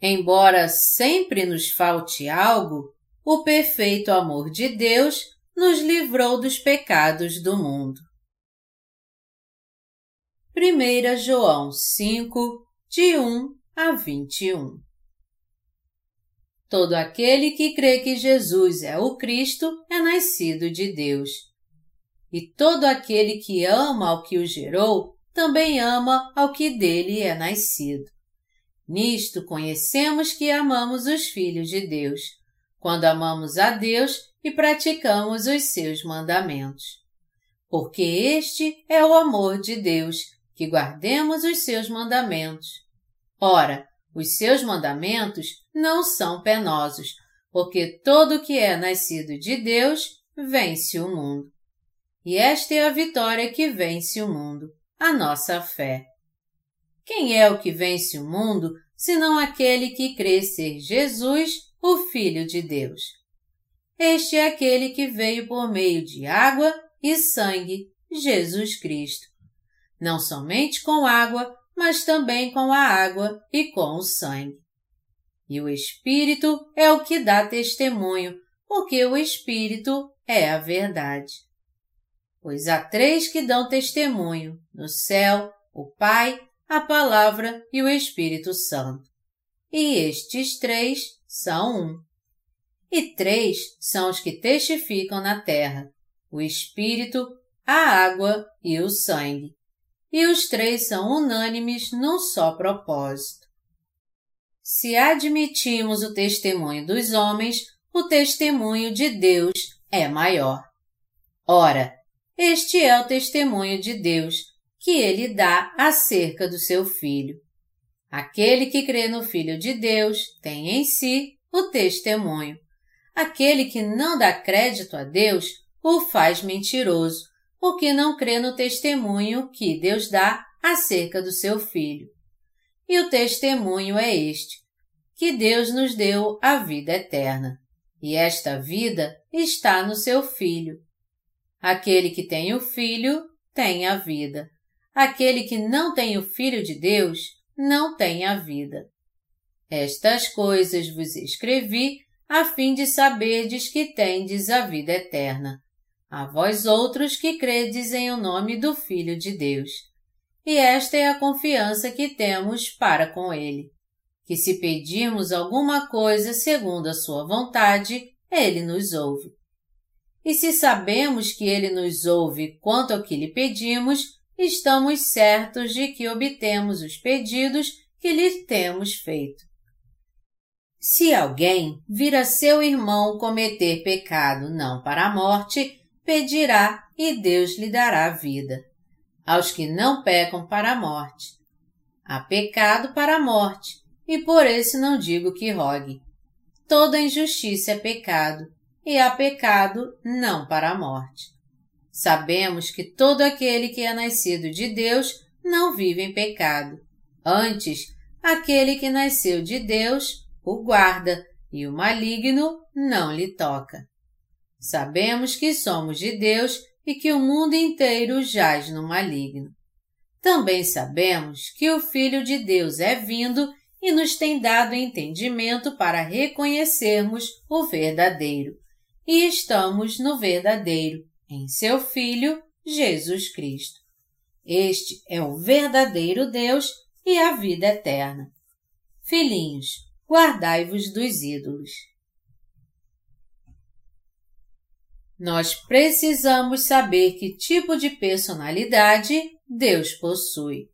Embora sempre nos falte algo, o perfeito amor de Deus nos livrou dos pecados do mundo. 1 João 5, de 1 a 21 Todo aquele que crê que Jesus é o Cristo é nascido de Deus. E todo aquele que ama ao que o gerou também ama ao que dele é nascido. Nisto conhecemos que amamos os filhos de Deus, quando amamos a Deus e praticamos os seus mandamentos. Porque este é o amor de Deus, que guardemos os seus mandamentos. Ora, os seus mandamentos não são penosos, porque todo que é nascido de Deus vence o mundo. E esta é a vitória que vence o mundo, a nossa fé. Quem é o que vence o mundo, senão aquele que crê ser Jesus, o Filho de Deus? Este é aquele que veio por meio de água e sangue, Jesus Cristo. Não somente com água, mas também com a água e com o sangue. E o Espírito é o que dá testemunho, porque o Espírito é a verdade. Pois há três que dão testemunho, no céu, o Pai, a Palavra e o Espírito Santo. E estes três são um. E três são os que testificam na terra: o Espírito, a água e o sangue e os três são unânimes num só propósito. Se admitimos o testemunho dos homens, o testemunho de Deus é maior. Ora, este é o testemunho de Deus que ele dá acerca do seu Filho. Aquele que crê no Filho de Deus tem em si o testemunho. Aquele que não dá crédito a Deus o faz mentiroso, porque não crê no testemunho que Deus dá acerca do seu Filho. E o testemunho é este, que Deus nos deu a vida eterna, e esta vida está no seu Filho. Aquele que tem o Filho tem a vida. Aquele que não tem o Filho de Deus não tem a vida. Estas coisas vos escrevi a fim de saberdes que tendes a vida eterna a vós outros que credes em o nome do Filho de Deus. E esta é a confiança que temos para com Ele, que se pedirmos alguma coisa segundo a Sua vontade, Ele nos ouve. E se sabemos que Ele nos ouve quanto ao que lhe pedimos, estamos certos de que obtemos os pedidos que lhe temos feito. Se alguém vir a seu irmão cometer pecado não para a morte, pedirá e Deus lhe dará vida. Aos que não pecam para a morte. Há pecado para a morte, e por esse não digo que rogue. Toda injustiça é pecado, e há pecado não para a morte. Sabemos que todo aquele que é nascido de Deus não vive em pecado. Antes, aquele que nasceu de Deus o guarda, e o maligno não lhe toca. Sabemos que somos de Deus e que o mundo inteiro jaz no maligno. Também sabemos que o Filho de Deus é vindo e nos tem dado entendimento para reconhecermos o verdadeiro. E estamos no verdadeiro, em seu Filho, Jesus Cristo. Este é o verdadeiro Deus e a vida eterna. Filhinhos, guardai-vos dos ídolos. Nós precisamos saber que tipo de personalidade Deus possui.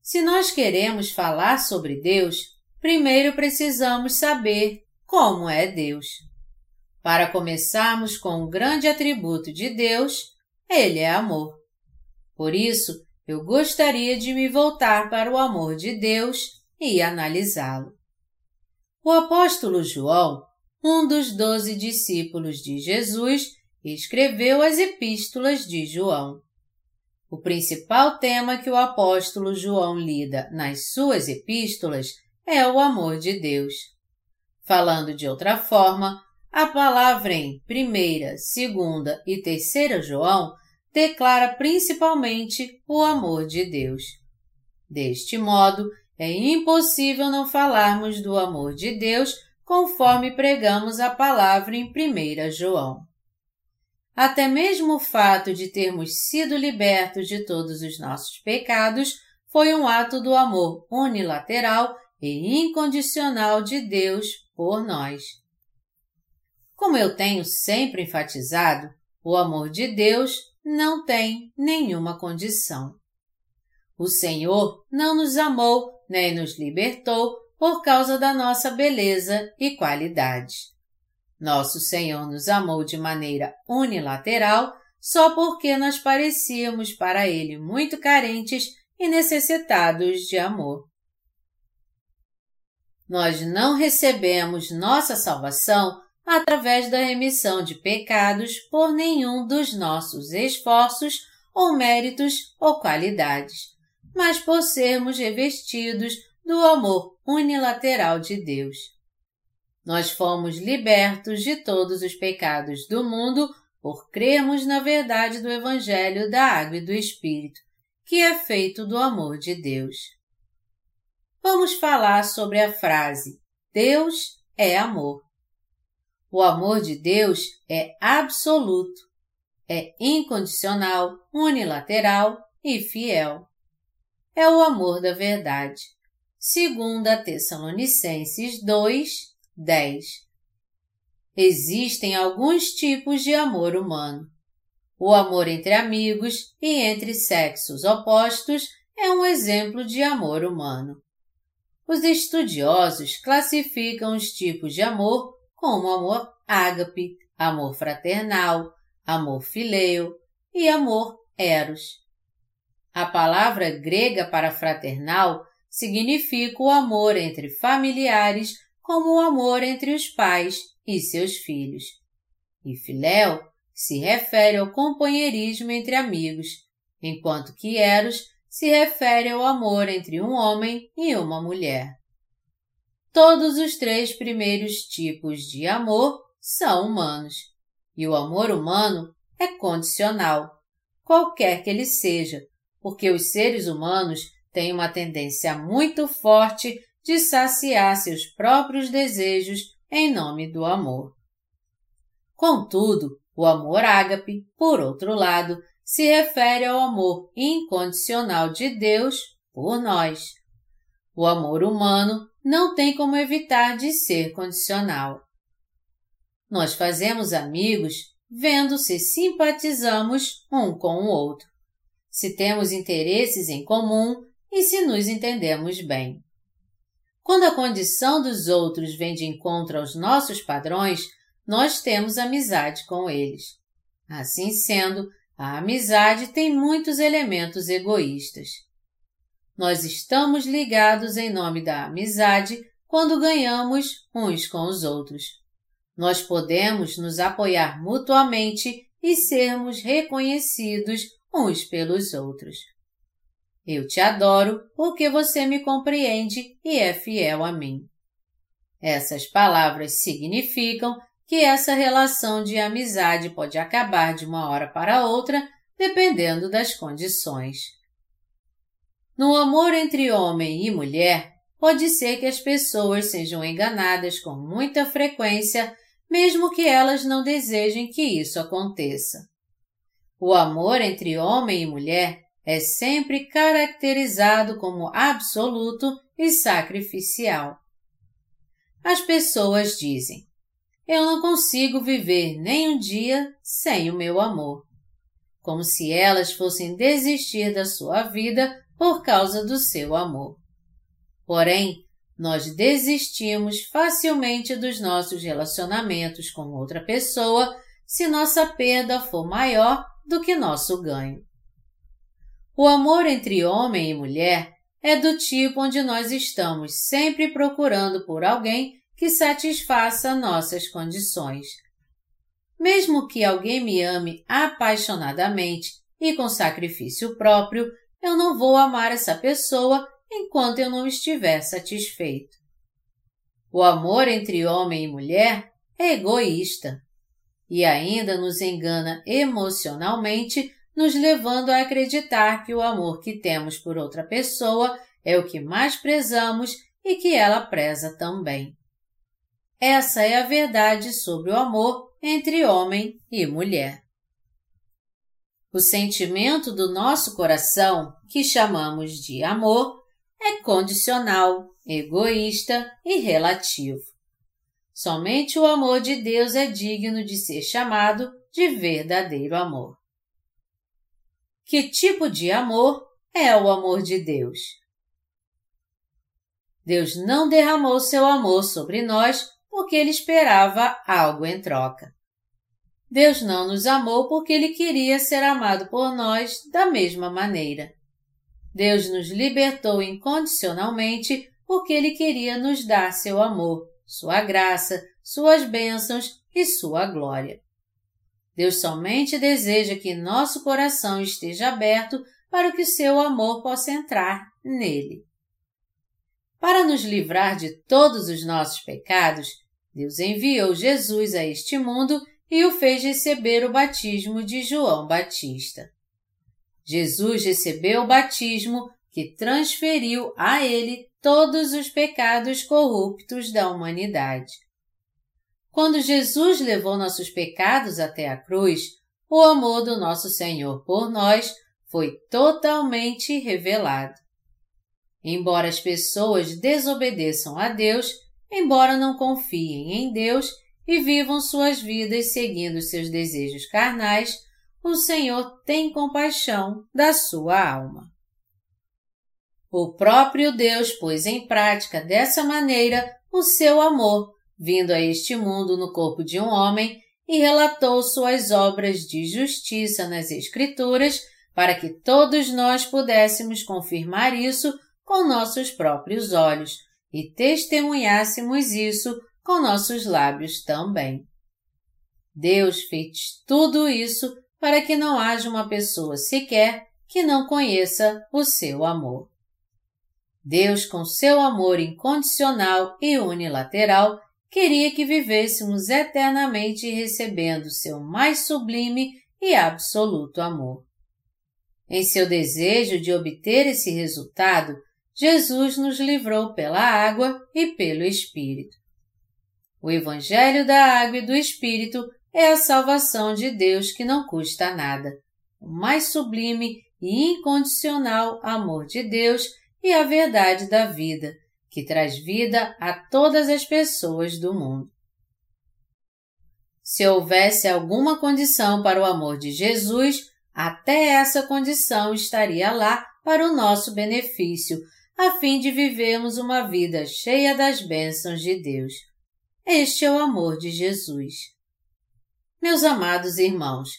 Se nós queremos falar sobre Deus, primeiro precisamos saber como é Deus. Para começarmos com um grande atributo de Deus, Ele é amor. Por isso, eu gostaria de me voltar para o amor de Deus e analisá-lo. O apóstolo João um dos doze discípulos de Jesus, escreveu as Epístolas de João. O principal tema que o apóstolo João lida nas suas epístolas é o amor de Deus. Falando de outra forma, a palavra em primeira, segunda e terceira João declara principalmente o amor de Deus. Deste modo, é impossível não falarmos do amor de Deus conforme pregamos a palavra em 1 João. Até mesmo o fato de termos sido libertos de todos os nossos pecados foi um ato do amor unilateral e incondicional de Deus por nós. Como eu tenho sempre enfatizado, o amor de Deus não tem nenhuma condição. O Senhor não nos amou nem nos libertou por causa da nossa beleza e qualidade. Nosso Senhor nos amou de maneira unilateral só porque nós parecíamos para Ele muito carentes e necessitados de amor. Nós não recebemos nossa salvação através da remissão de pecados por nenhum dos nossos esforços ou méritos ou qualidades, mas por sermos revestidos do amor unilateral de Deus. Nós fomos libertos de todos os pecados do mundo por crermos na verdade do Evangelho da Água e do Espírito, que é feito do amor de Deus. Vamos falar sobre a frase Deus é amor. O amor de Deus é absoluto, é incondicional, unilateral e fiel. É o amor da verdade. Segunda Tessalonicenses 2, 10. Existem alguns tipos de amor humano. O amor entre amigos e entre sexos opostos é um exemplo de amor humano. Os estudiosos classificam os tipos de amor como amor ágape, amor fraternal, amor fileu e amor eros. A palavra grega para fraternal significa o amor entre familiares como o amor entre os pais e seus filhos. E filéu se refere ao companheirismo entre amigos, enquanto que eros se refere ao amor entre um homem e uma mulher. Todos os três primeiros tipos de amor são humanos, e o amor humano é condicional, qualquer que ele seja, porque os seres humanos têm uma tendência muito forte de saciar seus próprios desejos em nome do amor. Contudo, o amor ágape, por outro lado, se refere ao amor incondicional de Deus por nós. O amor humano não tem como evitar de ser condicional. Nós fazemos amigos vendo se simpatizamos um com o outro, se temos interesses em comum e se nos entendemos bem. Quando a condição dos outros vem de encontro aos nossos padrões, nós temos amizade com eles. Assim sendo, a amizade tem muitos elementos egoístas. Nós estamos ligados em nome da amizade quando ganhamos uns com os outros. Nós podemos nos apoiar mutuamente e sermos reconhecidos uns pelos outros. Eu te adoro porque você me compreende e é fiel a mim. Essas palavras significam que essa relação de amizade pode acabar de uma hora para outra, dependendo das condições. No amor entre homem e mulher, pode ser que as pessoas sejam enganadas com muita frequência, mesmo que elas não desejem que isso aconteça. O amor entre homem e mulher é sempre caracterizado como absoluto e sacrificial. As pessoas dizem: Eu não consigo viver nem um dia sem o meu amor. Como se elas fossem desistir da sua vida por causa do seu amor. Porém, nós desistimos facilmente dos nossos relacionamentos com outra pessoa se nossa perda for maior do que nosso ganho. O amor entre homem e mulher é do tipo onde nós estamos sempre procurando por alguém que satisfaça nossas condições. Mesmo que alguém me ame apaixonadamente e com sacrifício próprio, eu não vou amar essa pessoa enquanto eu não estiver satisfeito. O amor entre homem e mulher é egoísta e ainda nos engana emocionalmente, nos levando a acreditar que o amor que temos por outra pessoa é o que mais prezamos e que ela preza também. Essa é a verdade sobre o amor entre homem e mulher. O sentimento do nosso coração, que chamamos de amor, é condicional, egoísta e relativo. Somente o amor de Deus é digno de ser chamado de verdadeiro amor. Que tipo de amor é o amor de Deus? Deus não derramou seu amor sobre nós porque ele esperava algo em troca. Deus não nos amou porque ele queria ser amado por nós da mesma maneira. Deus nos libertou incondicionalmente porque ele queria nos dar seu amor, sua graça, suas bênçãos e sua glória. Deus somente deseja que nosso coração esteja aberto para que seu amor possa entrar nele. Para nos livrar de todos os nossos pecados, Deus enviou Jesus a este mundo e o fez receber o batismo de João Batista. Jesus recebeu o batismo que transferiu a ele todos os pecados corruptos da humanidade. Quando Jesus levou nossos pecados até a cruz, o amor do nosso Senhor por nós foi totalmente revelado. Embora as pessoas desobedeçam a Deus, embora não confiem em Deus e vivam suas vidas seguindo seus desejos carnais, o Senhor tem compaixão da sua alma. O próprio Deus pôs em prática dessa maneira o seu amor, vindo a este mundo no corpo de um homem e relatou suas obras de justiça nas Escrituras para que todos nós pudéssemos confirmar isso com nossos próprios olhos, e testemunhássemos isso com nossos lábios também. Deus fez tudo isso para que não haja uma pessoa sequer que não conheça o seu amor. Deus, com seu amor incondicional e unilateral, queria que vivêssemos eternamente recebendo seu mais sublime e absoluto amor. Em seu desejo de obter esse resultado, Jesus nos livrou pela água e pelo Espírito. O Evangelho da Água e do Espírito é a salvação de Deus que não custa nada, o mais sublime e incondicional amor de Deus e a verdade da vida, que traz vida a todas as pessoas do mundo. Se houvesse alguma condição para o amor de Jesus, até essa condição estaria lá para o nosso benefício, a fim de vivermos uma vida cheia das bênçãos de Deus. Este é o amor de Jesus. Meus amados irmãos,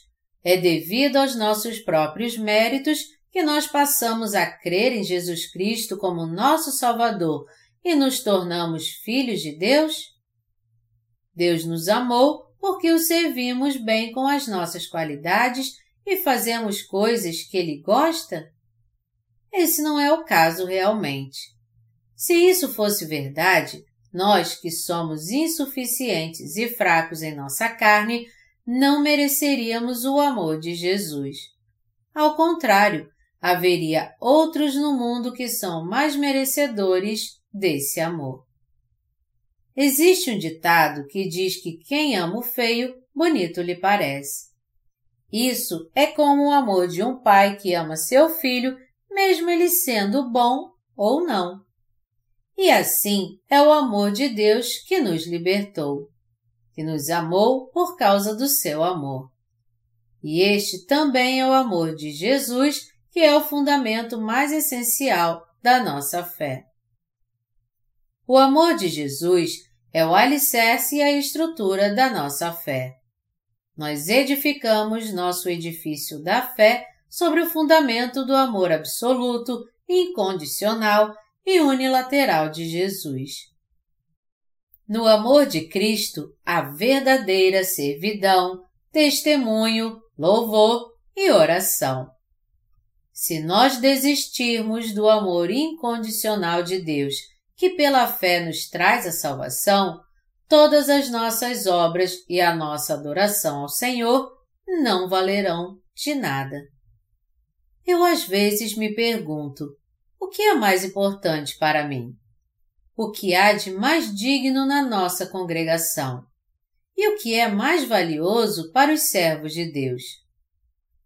é devido aos nossos próprios méritos que nós passamos a crer em Jesus Cristo como nosso Salvador e nos tornamos filhos de Deus? Deus nos amou porque o servimos bem com as nossas qualidades e fazemos coisas que Ele gosta? Esse não é o caso realmente. Se isso fosse verdade, nós que somos insuficientes e fracos em nossa carne, não mereceríamos o amor de Jesus. Ao contrário, haveria outros no mundo que são mais merecedores desse amor. Existe um ditado que diz que quem ama o feio, bonito lhe parece. Isso é como o amor de um pai que ama seu filho mesmo ele sendo bom ou não. E assim é o amor de Deus que nos libertou, que nos amou por causa do seu amor. E este também é o amor de Jesus, que é o fundamento mais essencial da nossa fé. O amor de Jesus é o alicerce e a estrutura da nossa fé. Nós edificamos nosso edifício da fé sobre o fundamento do amor absoluto, incondicional e unilateral de Jesus. No amor de Cristo, há verdadeira servidão, testemunho, louvor e oração. Se nós desistirmos do amor incondicional de Deus, que pela fé nos traz a salvação, todas as nossas obras e a nossa adoração ao Senhor não valerão de nada. Eu às vezes me pergunto, o que é mais importante para mim? O que há de mais digno na nossa congregação? E o que é mais valioso para os servos de Deus?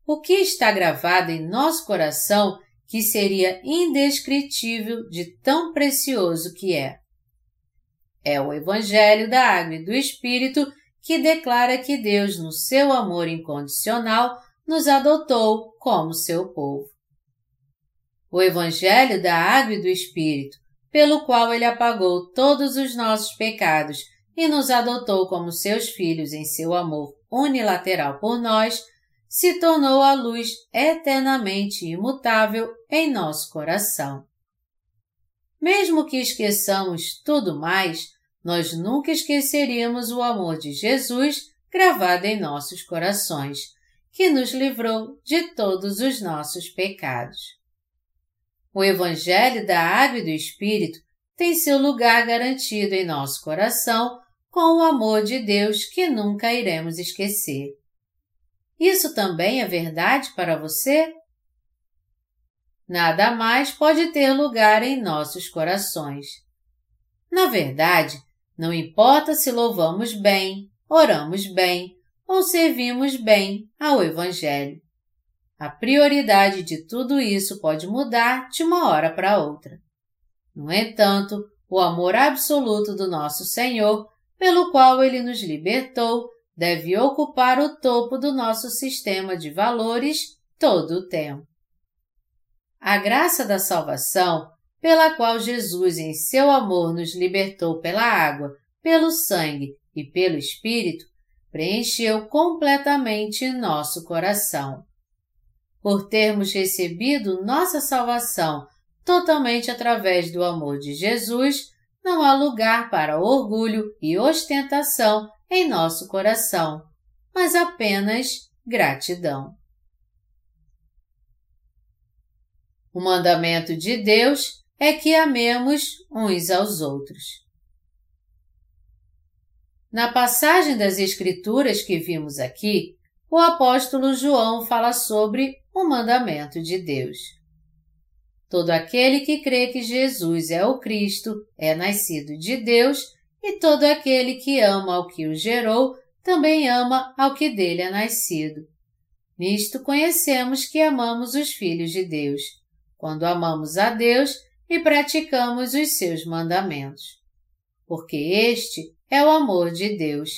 O que está gravado em nosso coração que seria indescritível de tão precioso que é? É o Evangelho da Água e do Espírito que declara que Deus, no seu amor incondicional, nos adotou como seu povo. O Evangelho da Água e do Espírito, pelo qual Ele apagou todos os nossos pecados e nos adotou como seus filhos em seu amor unilateral por nós, se tornou a luz eternamente imutável em nosso coração. Mesmo que esqueçamos tudo mais, nós nunca esqueceríamos o amor de Jesus gravado em nossos corações, que nos livrou de todos os nossos pecados. O Evangelho da Água e do Espírito tem seu lugar garantido em nosso coração com o amor de Deus que nunca iremos esquecer. Isso também é verdade para você? Nada mais pode ter lugar em nossos corações. Na verdade, não importa se louvamos bem, oramos bem ou servimos bem ao Evangelho. A prioridade de tudo isso pode mudar de uma hora para outra. No entanto, o amor absoluto do nosso Senhor, pelo qual Ele nos libertou, deve ocupar o topo do nosso sistema de valores todo o tempo. A graça da salvação pela qual Jesus, em seu amor, nos libertou pela água, pelo sangue e pelo Espírito, preencheu completamente nosso coração. Por termos recebido nossa salvação totalmente através do amor de Jesus, não há lugar para orgulho e ostentação em nosso coração, mas apenas gratidão. O mandamento de Deus é que amemos uns aos outros. Na passagem das Escrituras que vimos aqui, o apóstolo João fala sobre o mandamento de Deus. Todo aquele que crê que Jesus é o Cristo é nascido de Deus, e todo aquele que ama ao que o gerou também ama ao que dele é nascido. Nisto conhecemos que amamos os filhos de Deus, quando amamos a Deus e praticamos os seus mandamentos. Porque este é o amor de Deus,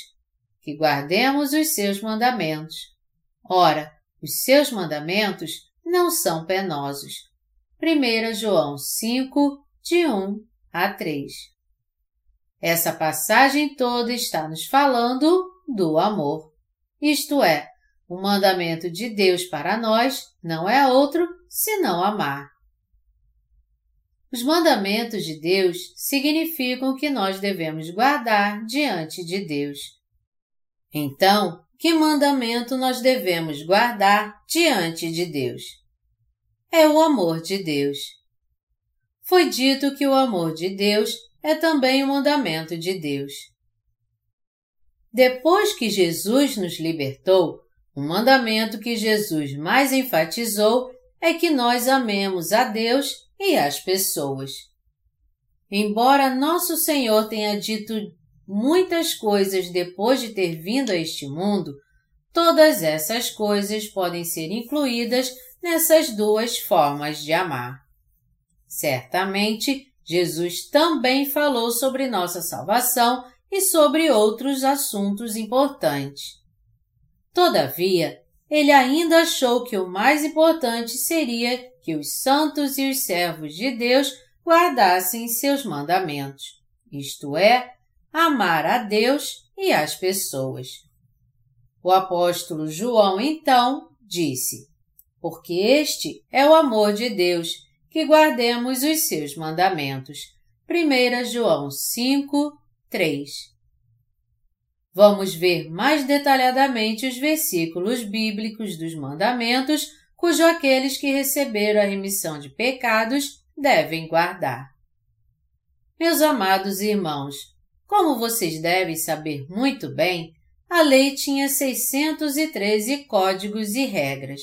que guardemos os seus mandamentos. Ora, os seus mandamentos não são penosos. 1 João 5, de 1 a 3. Essa passagem toda está nos falando do amor. Isto é, o mandamento de Deus para nós não é outro senão amar. Os mandamentos de Deus significam que nós devemos guardar diante de Deus. Então, que mandamento nós devemos guardar diante de Deus? É o amor de Deus. Foi dito que o amor de Deus é também o mandamento de Deus. Depois que Jesus nos libertou, o mandamento que Jesus mais enfatizou é que nós amemos a Deus e as pessoas. Embora Nosso Senhor tenha dito muitas coisas depois de ter vindo a este mundo, todas essas coisas podem ser incluídas nessas duas formas de amar. Certamente, Jesus também falou sobre nossa salvação e sobre outros assuntos importantes. Todavia, ele ainda achou que o mais importante seria que os santos e os servos de Deus guardassem seus mandamentos, isto é, amar a Deus e as pessoas. O apóstolo João então disse: Porque este é o amor de Deus, que guardemos os seus mandamentos. 1 João 5, 3 Vamos ver mais detalhadamente os versículos bíblicos dos mandamentos, cujo aqueles que receberam a remissão de pecados devem guardar. Meus amados irmãos, como vocês devem saber muito bem, a lei tinha 613 códigos e regras.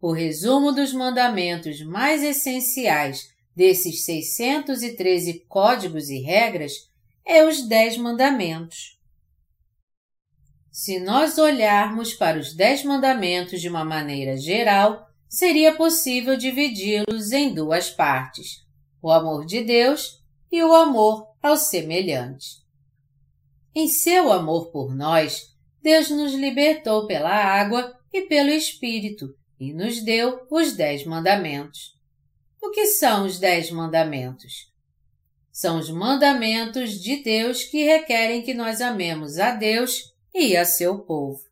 O resumo dos mandamentos mais essenciais desses 613 códigos e regras é os Dez Mandamentos. Se nós olharmos para os Dez Mandamentos de uma maneira geral, seria possível dividi-los em duas partes: o amor de Deus e o amor ao semelhante. Em seu amor por nós, Deus nos libertou pela água e pelo Espírito e nos deu os Dez Mandamentos. O que são os Dez Mandamentos? São os mandamentos de Deus que requerem que nós amemos a Deus e a seu povo.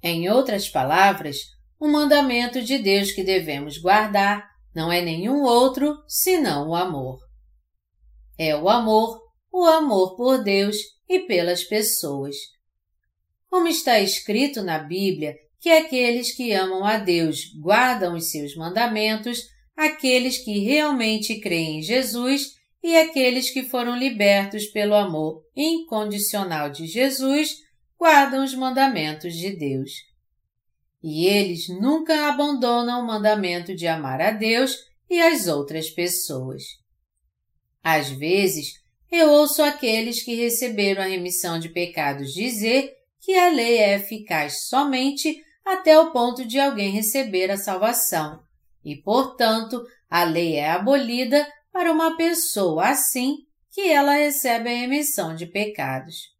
Em outras palavras, o mandamento de Deus que devemos guardar não é nenhum outro senão o amor. É o amor, o amor por Deus e pelas pessoas. Como está escrito na Bíblia que aqueles que amam a Deus guardam os seus mandamentos, aqueles que realmente creem em Jesus e aqueles que foram libertos pelo amor incondicional de Jesus guardam os mandamentos de Deus. E eles nunca abandonam o mandamento de amar a Deus e as outras pessoas. Às vezes, eu ouço aqueles que receberam a remissão de pecados dizer que a lei é eficaz somente até o ponto de alguém receber a salvação, e, portanto, a lei é abolida para uma pessoa assim que ela recebe a remissão de pecados.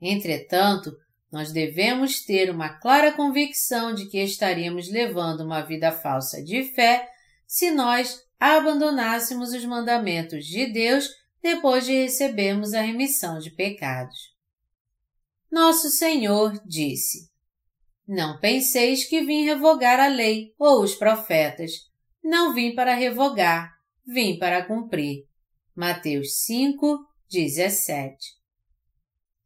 Entretanto, nós devemos ter uma clara convicção de que estaríamos levando uma vida falsa de fé se nós abandonássemos os mandamentos de Deus depois de recebermos a remissão de pecados. Nosso Senhor disse: Não penseis que vim revogar a lei ou os profetas. Não vim para revogar, vim para cumprir. Mateus 5, 17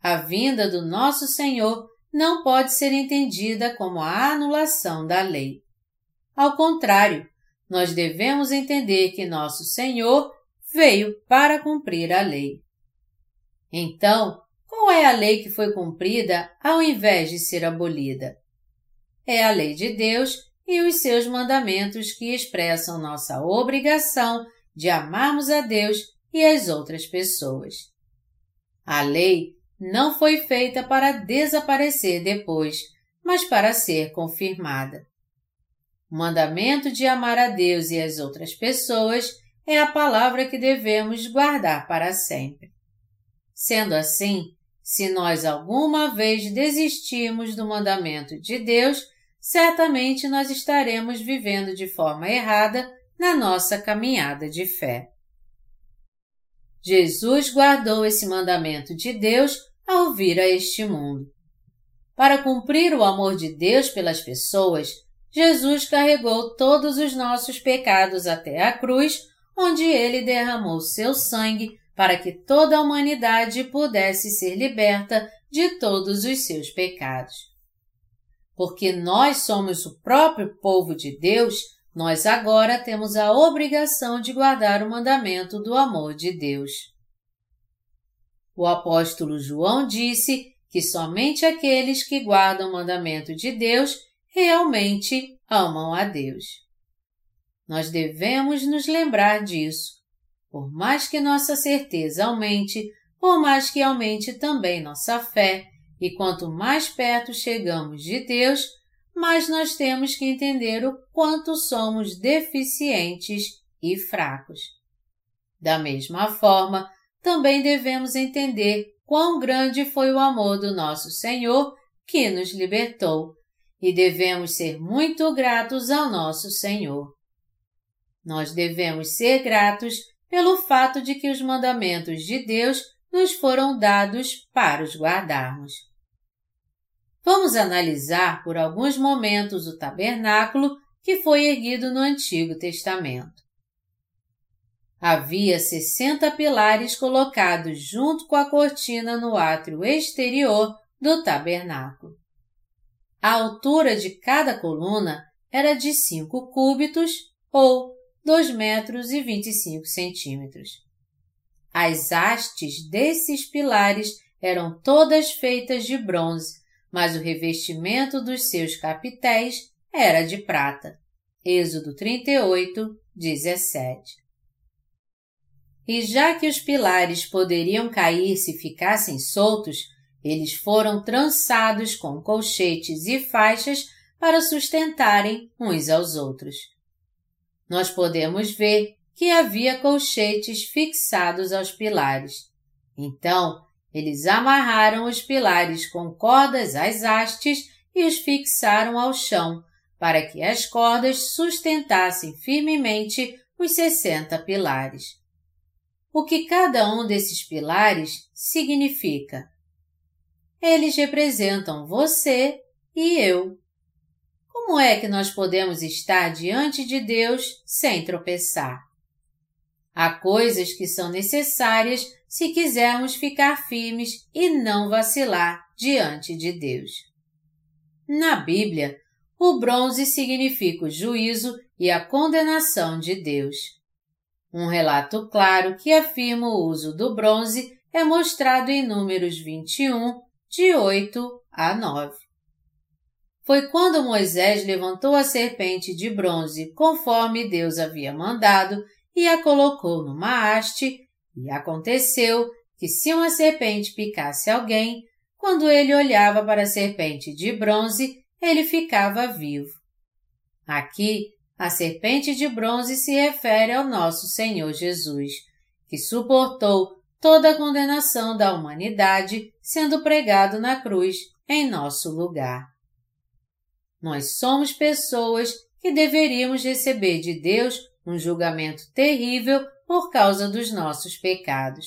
a vinda do nosso Senhor não pode ser entendida como a anulação da lei. Ao contrário, nós devemos entender que nosso Senhor veio para cumprir a lei. Então, qual é a lei que foi cumprida ao invés de ser abolida? É a lei de Deus e os seus mandamentos que expressam nossa obrigação de amarmos a Deus e as outras pessoas. A lei não foi feita para desaparecer depois, mas para ser confirmada. O mandamento de amar a Deus e as outras pessoas é a palavra que devemos guardar para sempre. Sendo assim, se nós alguma vez desistirmos do mandamento de Deus, certamente nós estaremos vivendo de forma errada na nossa caminhada de fé. Jesus guardou esse mandamento de Deus ao vir a este mundo. Para cumprir o amor de Deus pelas pessoas, Jesus carregou todos os nossos pecados até a cruz, onde ele derramou seu sangue para que toda a humanidade pudesse ser liberta de todos os seus pecados. Porque nós somos o próprio povo de Deus, nós agora temos a obrigação de guardar o mandamento do amor de Deus. O apóstolo João disse que somente aqueles que guardam o mandamento de Deus realmente amam a Deus. Nós devemos nos lembrar disso. Por mais que nossa certeza aumente, por mais que aumente também nossa fé, e quanto mais perto chegamos de Deus, mas nós temos que entender o quanto somos deficientes e fracos. Da mesma forma, também devemos entender quão grande foi o amor do nosso Senhor que nos libertou, e devemos ser muito gratos ao nosso Senhor. Nós devemos ser gratos pelo fato de que os mandamentos de Deus nos foram dados para os guardarmos. Vamos analisar por alguns momentos o tabernáculo que foi erguido no Antigo Testamento. Havia sessenta pilares colocados junto com a cortina no átrio exterior do tabernáculo. A altura de cada coluna era de cinco cúbitos ou dois metros e vinte e cinco centímetros. As hastes desses pilares eram todas feitas de bronze mas o revestimento dos seus capitéis era de prata. Êxodo 38, 17. E já que os pilares poderiam cair se ficassem soltos, eles foram trançados com colchetes e faixas para sustentarem uns aos outros. Nós podemos ver que havia colchetes fixados aos pilares. Então, eles amarraram os pilares com cordas às hastes e os fixaram ao chão, para que as cordas sustentassem firmemente os sessenta pilares. O que cada um desses pilares significa? Eles representam você e eu. Como é que nós podemos estar diante de Deus sem tropeçar? Há coisas que são necessárias se quisermos ficar firmes e não vacilar diante de Deus. Na Bíblia, o bronze significa o juízo e a condenação de Deus. Um relato claro que afirma o uso do bronze é mostrado em Números 21, de 8 a 9. Foi quando Moisés levantou a serpente de bronze conforme Deus havia mandado e a colocou numa haste, e aconteceu que se uma serpente picasse alguém, quando ele olhava para a serpente de bronze, ele ficava vivo. Aqui, a serpente de bronze se refere ao nosso Senhor Jesus, que suportou toda a condenação da humanidade sendo pregado na cruz em nosso lugar. Nós somos pessoas que deveríamos receber de Deus um julgamento terrível por causa dos nossos pecados.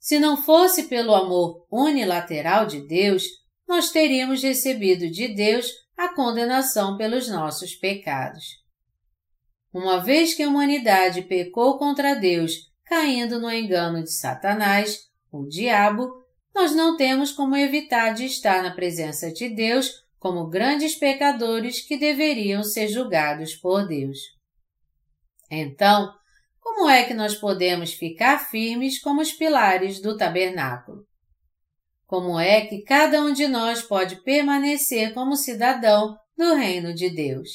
Se não fosse pelo amor unilateral de Deus, nós teríamos recebido de Deus a condenação pelos nossos pecados. Uma vez que a humanidade pecou contra Deus, caindo no engano de Satanás, o diabo, nós não temos como evitar de estar na presença de Deus como grandes pecadores que deveriam ser julgados por Deus. Então, como é que nós podemos ficar firmes como os pilares do tabernáculo? Como é que cada um de nós pode permanecer como cidadão do reino de Deus?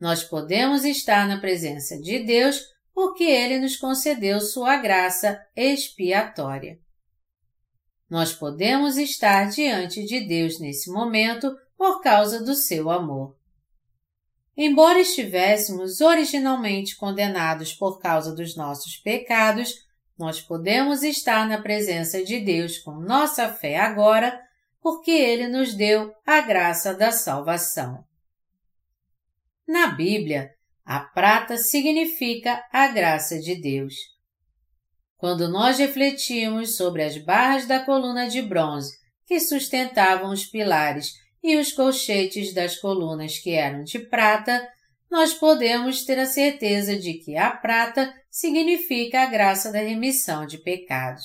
Nós podemos estar na presença de Deus porque Ele nos concedeu sua graça expiatória. Nós podemos estar diante de Deus nesse momento por causa do seu amor. Embora estivéssemos originalmente condenados por causa dos nossos pecados, nós podemos estar na presença de Deus com nossa fé agora, porque Ele nos deu a graça da salvação. Na Bíblia, a prata significa a graça de Deus. Quando nós refletimos sobre as barras da coluna de bronze que sustentavam os pilares e os colchetes das colunas que eram de prata, nós podemos ter a certeza de que a prata significa a graça da remissão de pecados.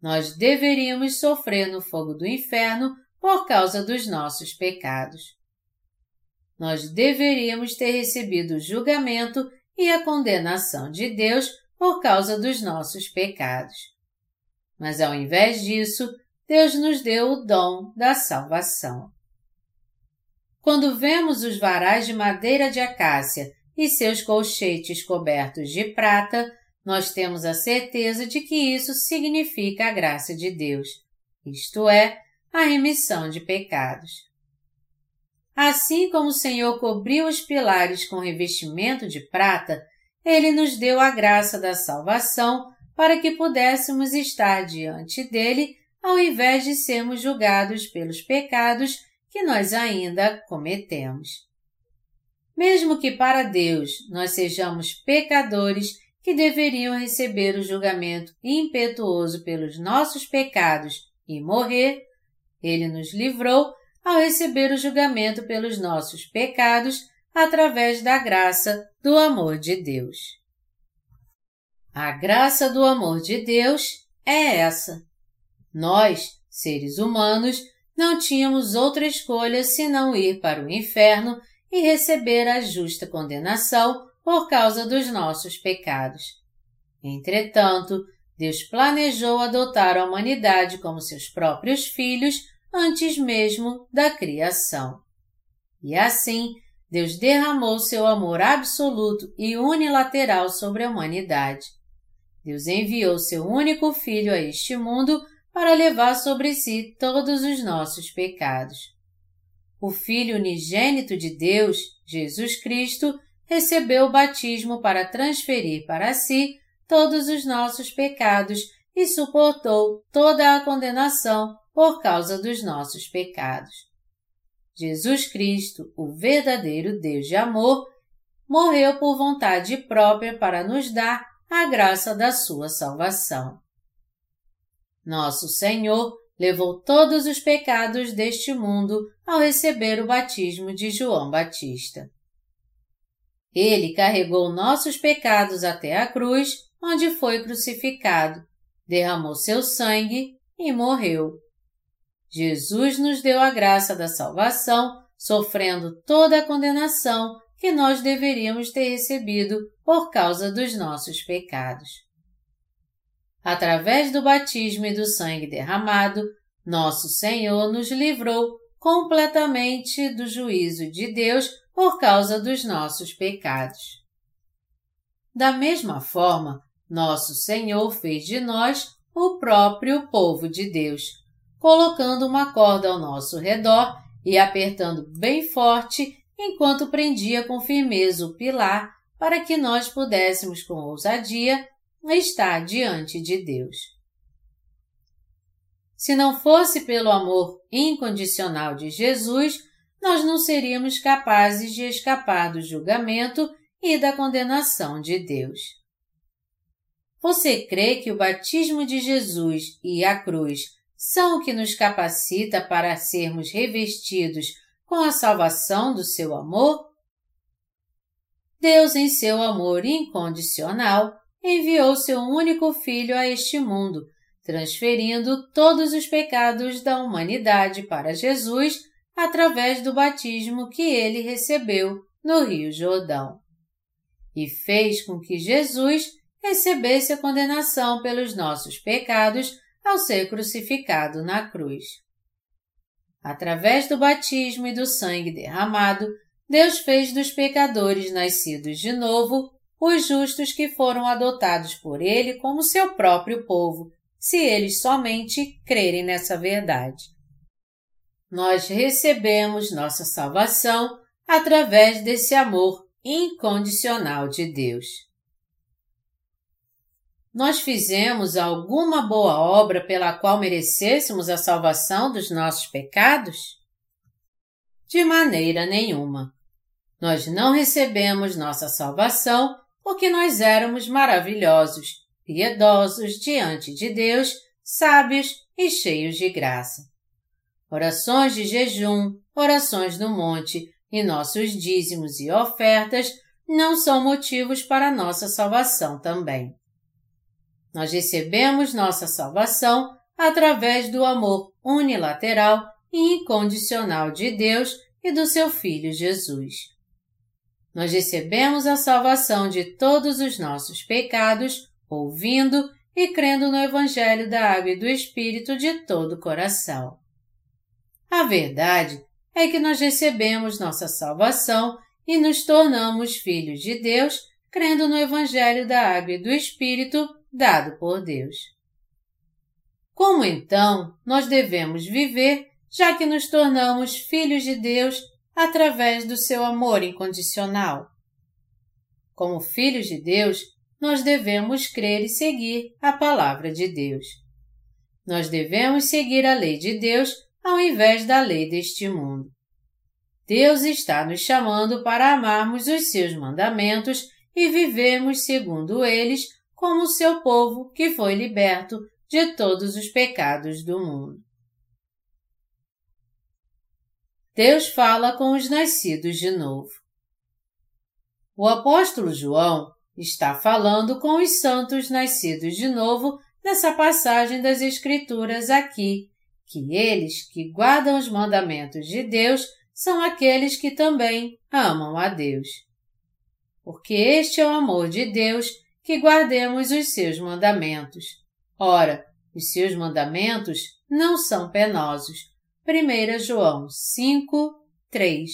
Nós deveríamos sofrer no fogo do inferno por causa dos nossos pecados. Nós deveríamos ter recebido o julgamento e a condenação de Deus por causa dos nossos pecados. Mas ao invés disso, Deus nos deu o dom da salvação. Quando vemos os varais de madeira de acácia e seus colchetes cobertos de prata, nós temos a certeza de que isso significa a graça de Deus, isto é, a remissão de pecados. Assim como o Senhor cobriu os pilares com revestimento de prata, Ele nos deu a graça da salvação para que pudéssemos estar diante dele ao invés de sermos julgados pelos pecados que nós ainda cometemos. Mesmo que para Deus nós sejamos pecadores que deveriam receber o julgamento impetuoso pelos nossos pecados e morrer, Ele nos livrou ao receber o julgamento pelos nossos pecados através da graça do amor de Deus. A graça do amor de Deus é essa nós, seres humanos, não tínhamos outra escolha senão ir para o inferno e receber a justa condenação por causa dos nossos pecados. Entretanto, Deus planejou adotar a humanidade como seus próprios filhos antes mesmo da criação. E assim, Deus derramou seu amor absoluto e unilateral sobre a humanidade. Deus enviou seu único Filho a este mundo para levar sobre si todos os nossos pecados. O Filho unigênito de Deus, Jesus Cristo, recebeu o batismo para transferir para si todos os nossos pecados e suportou toda a condenação por causa dos nossos pecados. Jesus Cristo, o verdadeiro Deus de amor, morreu por vontade própria para nos dar a graça da sua salvação. Nosso Senhor levou todos os pecados deste mundo ao receber o batismo de João Batista. Ele carregou nossos pecados até a cruz, onde foi crucificado, derramou seu sangue e morreu. Jesus nos deu a graça da salvação, sofrendo toda a condenação que nós deveríamos ter recebido por causa dos nossos pecados. Através do batismo e do sangue derramado, nosso Senhor nos livrou completamente do juízo de Deus por causa dos nossos pecados. Da mesma forma, nosso Senhor fez de nós o próprio povo de Deus, colocando uma corda ao nosso redor e apertando bem forte enquanto prendia com firmeza o pilar para que nós pudéssemos com ousadia estar diante de Deus. Se não fosse pelo amor incondicional de Jesus, nós não seríamos capazes de escapar do julgamento e da condenação de Deus. Você crê que o batismo de Jesus e a cruz são o que nos capacita para sermos revestidos com a salvação do seu amor? Deus, em seu amor incondicional, enviou seu único Filho a este mundo, transferindo todos os pecados da humanidade para Jesus através do batismo que ele recebeu no Rio Jordão. E fez com que Jesus recebesse a condenação pelos nossos pecados ao ser crucificado na cruz. Através do batismo e do sangue derramado, Deus fez dos pecadores nascidos de novo os justos que foram adotados por Ele como seu próprio povo, se eles somente crerem nessa verdade. Nós recebemos nossa salvação através desse amor incondicional de Deus. Nós fizemos alguma boa obra pela qual merecêssemos a salvação dos nossos pecados? De maneira nenhuma. Nós não recebemos nossa salvação porque nós éramos maravilhosos, piedosos diante de Deus, sábios e cheios de graça. Orações de jejum, orações no monte e nossos dízimos e ofertas não são motivos para nossa salvação também. Nós recebemos nossa salvação através do amor unilateral e incondicional de Deus e do seu Filho Jesus. Nós recebemos a salvação de todos os nossos pecados ouvindo e crendo no Evangelho da Água e do Espírito de todo o coração. A verdade é que nós recebemos nossa salvação e nos tornamos filhos de Deus crendo no Evangelho da Água e do Espírito dado por Deus. Como então nós devemos viver, já que nos tornamos filhos de Deus através do seu amor incondicional? Como filhos de Deus, nós devemos crer e seguir a palavra de Deus. Nós devemos seguir a lei de Deus ao invés da lei deste mundo. Deus está nos chamando para amarmos os seus mandamentos e vivermos segundo eles como o seu povo que foi liberto de todos os pecados do mundo. Deus fala com os nascidos de novo. O apóstolo João está falando com os santos nascidos de novo nessa passagem das Escrituras aqui, que eles que guardam os mandamentos de Deus são aqueles que também amam a Deus. Porque este é o amor de Deus que guardemos os seus mandamentos. Ora, os seus mandamentos não são penosos. 1 João 5, 3.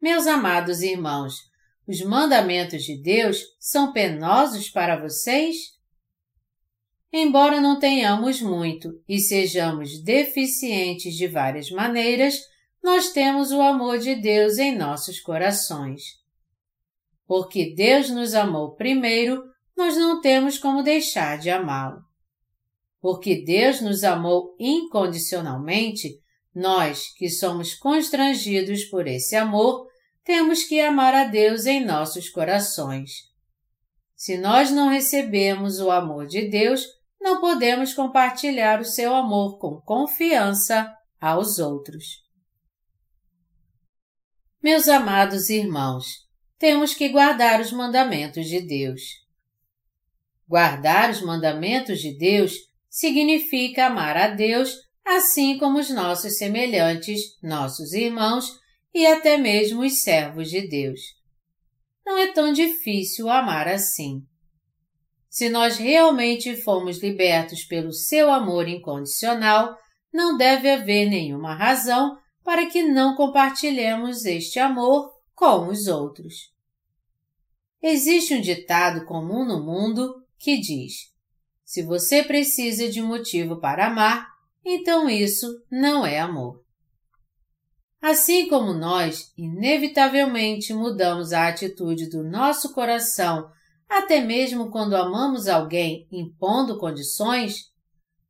Meus amados irmãos, os mandamentos de Deus são penosos para vocês? Embora não tenhamos muito e sejamos deficientes de várias maneiras, nós temos o amor de Deus em nossos corações. Porque Deus nos amou primeiro, nós não temos como deixar de amá-lo. Porque Deus nos amou incondicionalmente, nós, que somos constrangidos por esse amor, temos que amar a Deus em nossos corações. Se nós não recebemos o amor de Deus, não podemos compartilhar o seu amor com confiança aos outros. Meus amados irmãos, temos que guardar os mandamentos de Deus. Guardar os mandamentos de Deus significa amar a Deus assim como os nossos semelhantes, nossos irmãos e até mesmo os servos de Deus. Não é tão difícil amar assim. Se nós realmente fomos libertos pelo seu amor incondicional, não deve haver nenhuma razão para que não compartilhemos este amor com os outros. Existe um ditado comum no mundo que diz: se você precisa de um motivo para amar, então isso não é amor. Assim como nós, inevitavelmente mudamos a atitude do nosso coração até mesmo quando amamos alguém impondo condições,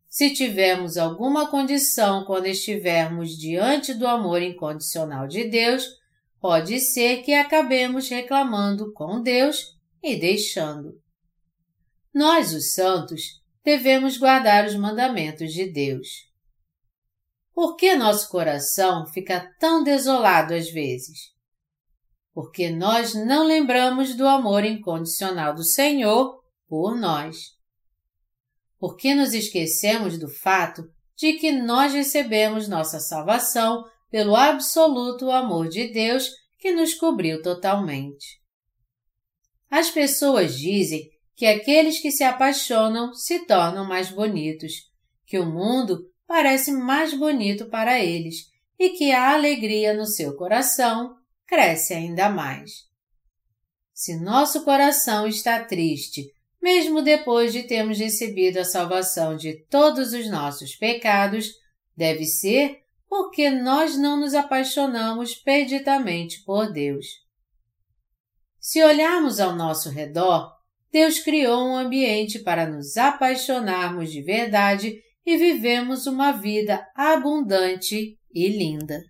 se tivermos alguma condição quando estivermos diante do amor incondicional de Deus, pode ser que acabemos reclamando com Deus e deixando. Nós, os santos, devemos guardar os mandamentos de Deus. Por que nosso coração fica tão desolado às vezes? porque nós não lembramos do amor incondicional do Senhor por nós. Porque nos esquecemos do fato de que nós recebemos nossa salvação pelo absoluto amor de Deus que nos cobriu totalmente. As pessoas dizem que aqueles que se apaixonam se tornam mais bonitos, que o mundo parece mais bonito para eles e que a alegria no seu coração cresce ainda mais. Se nosso coração está triste, mesmo depois de termos recebido a salvação de todos os nossos pecados, deve ser porque nós não nos apaixonamos perdidamente por Deus. Se olharmos ao nosso redor, Deus criou um ambiente para nos apaixonarmos de verdade e vivemos uma vida abundante e linda.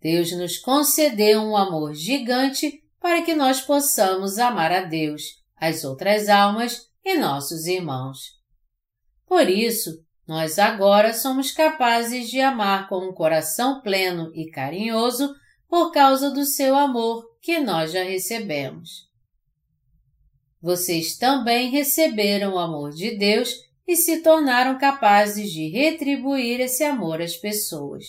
Deus nos concedeu um amor gigante para que nós possamos amar a Deus, as outras almas e nossos irmãos. Por isso, nós agora somos capazes de amar com um coração pleno e carinhoso por causa do seu amor que nós já recebemos. Vocês também receberam o amor de Deus e se tornaram capazes de retribuir esse amor às pessoas.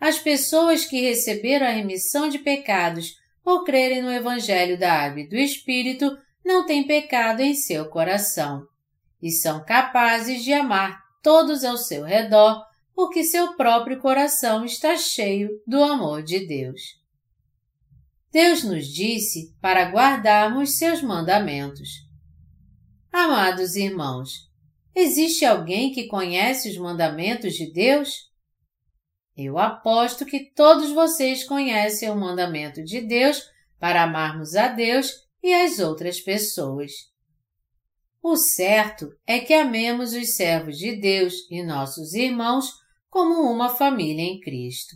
As pessoas que receberam a remissão de pecados por crerem no Evangelho da Água e do Espírito não têm pecado em seu coração e são capazes de amar todos ao seu redor porque seu próprio coração está cheio do amor de Deus. Deus nos disse para guardarmos seus mandamentos. Amados irmãos, existe alguém que conhece os mandamentos de Deus? Eu aposto que todos vocês conhecem o mandamento de Deus para amarmos a Deus e as outras pessoas. O certo é que amemos os servos de Deus e nossos irmãos como uma família em Cristo.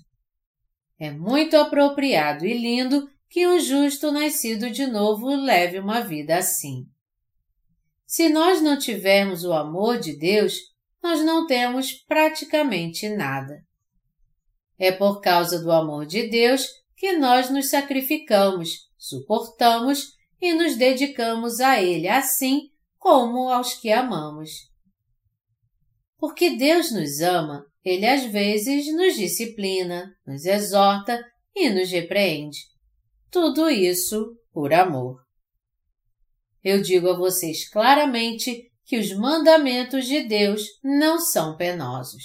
É muito apropriado e lindo que um justo nascido de novo leve uma vida assim. Se nós não tivermos o amor de Deus, nós não temos praticamente nada. É por causa do amor de Deus que nós nos sacrificamos, suportamos e nos dedicamos a Ele assim como aos que amamos. Porque Deus nos ama, Ele às vezes nos disciplina, nos exorta e nos repreende. Tudo isso por amor. Eu digo a vocês claramente que os mandamentos de Deus não são penosos.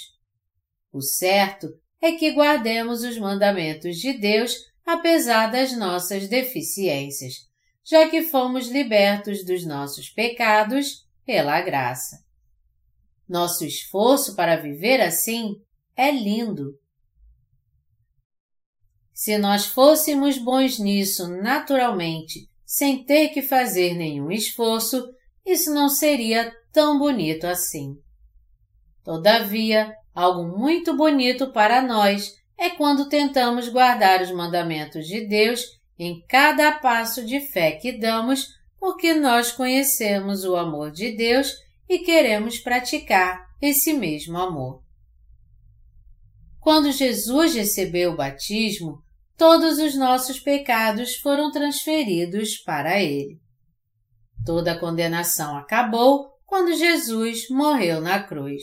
O certo é que guardemos os mandamentos de Deus apesar das nossas deficiências, já que fomos libertos dos nossos pecados pela graça. Nosso esforço para viver assim é lindo. Se nós fôssemos bons nisso naturalmente, sem ter que fazer nenhum esforço, isso não seria tão bonito assim. Todavia, algo muito bonito para nós é quando tentamos guardar os mandamentos de Deus em cada passo de fé que damos, porque nós conhecemos o amor de Deus e queremos praticar esse mesmo amor. Quando Jesus recebeu o batismo, todos os nossos pecados foram transferidos para Ele. Toda a condenação acabou quando Jesus morreu na cruz.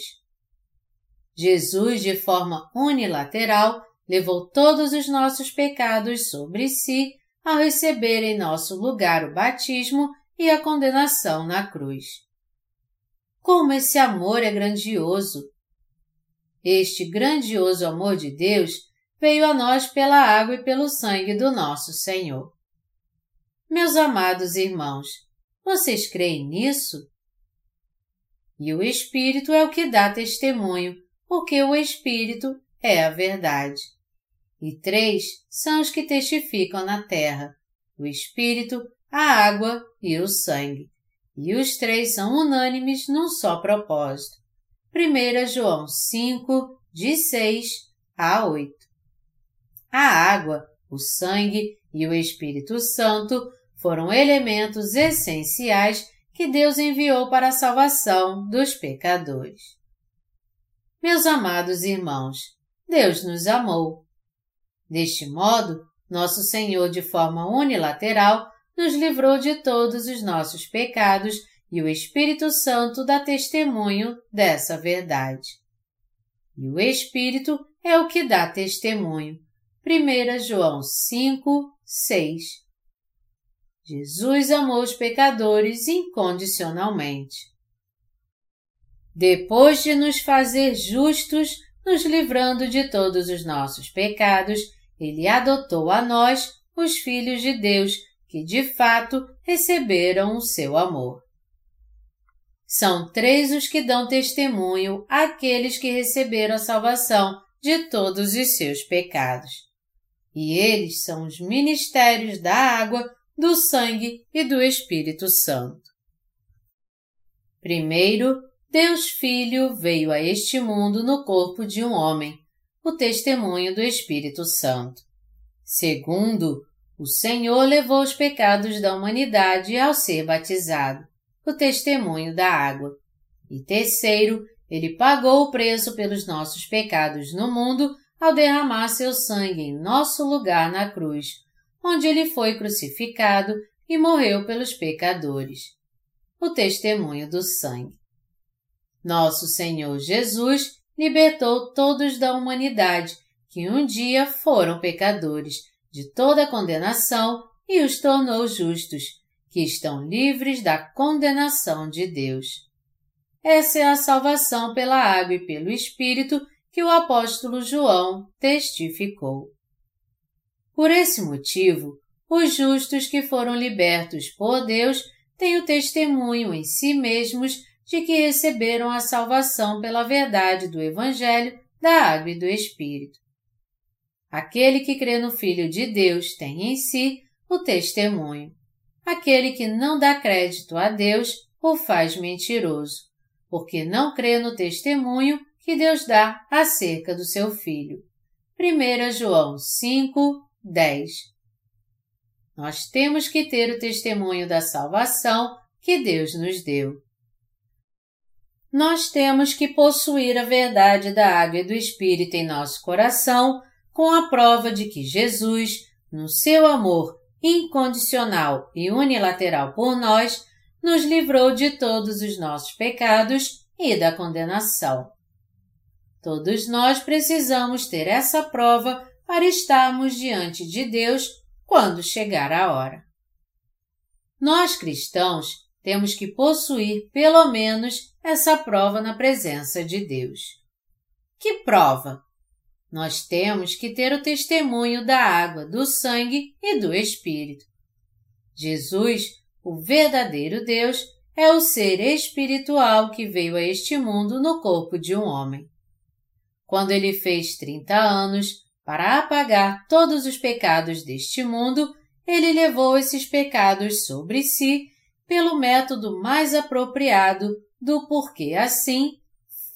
Jesus, de forma unilateral, levou todos os nossos pecados sobre si ao receber em nosso lugar o batismo e a condenação na cruz. Como esse amor é grandioso! Este grandioso amor de Deus veio a nós pela água e pelo sangue do nosso Senhor. Meus amados irmãos, vocês creem nisso? E o Espírito é o que dá testemunho, porque o Espírito é a verdade. E três são os que testificam na terra: o Espírito, a água e o sangue. E os três são unânimes num só propósito. 1 João 5, de 6 a 8. A água, o sangue e o Espírito Santo foram elementos essenciais que Deus enviou para a salvação dos pecadores. Meus amados irmãos, Deus nos amou Deste modo, nosso Senhor, de forma unilateral, nos livrou de todos os nossos pecados e o Espírito Santo dá testemunho dessa verdade. E o Espírito é o que dá testemunho. 1 João 5, 6 Jesus amou os pecadores incondicionalmente. Depois de nos fazer justos, nos livrando de todos os nossos pecados ele adotou a nós, os filhos de Deus, que de fato receberam o seu amor. São três os que dão testemunho àqueles que receberam a salvação de todos os seus pecados. E eles são os ministérios da água, do sangue e do Espírito Santo. Primeiro, Deus Filho veio a este mundo no corpo de um homem, o testemunho do Espírito Santo. Segundo, o Senhor levou os pecados da humanidade ao ser batizado, o testemunho da água. E terceiro, ele pagou o preço pelos nossos pecados no mundo ao derramar seu sangue em nosso lugar na cruz, onde ele foi crucificado e morreu pelos pecadores. O testemunho do sangue. Nosso Senhor Jesus libertou todos da humanidade que um dia foram pecadores de toda condenação e os tornou justos, que estão livres da condenação de Deus. Essa é a salvação pela água e pelo Espírito que o apóstolo João testificou. Por esse motivo, os justos que foram libertos por Deus têm o testemunho em si mesmos de que receberam a salvação pela verdade do Evangelho, da água e do Espírito. Aquele que crê no Filho de Deus tem em si o testemunho. Aquele que não dá crédito a Deus o faz mentiroso, porque não crê no testemunho que Deus dá acerca do seu Filho. 1 João 5, 10 Nós temos que ter o testemunho da salvação que Deus nos deu nós temos que possuir a verdade da água e do Espírito em nosso coração com a prova de que Jesus, no seu amor incondicional e unilateral por nós, nos livrou de todos os nossos pecados e da condenação. Todos nós precisamos ter essa prova para estarmos diante de Deus quando chegar a hora. Nós cristãos temos que possuir pelo menos essa prova na presença de Deus. Que prova? nós temos que ter o testemunho da água, do sangue e do Espírito. Jesus, o verdadeiro Deus, é o ser espiritual que veio a este mundo no corpo de um homem. Quando ele fez 30 anos, para apagar todos os pecados deste mundo, ele levou esses pecados sobre si pelo método mais apropriado do porquê assim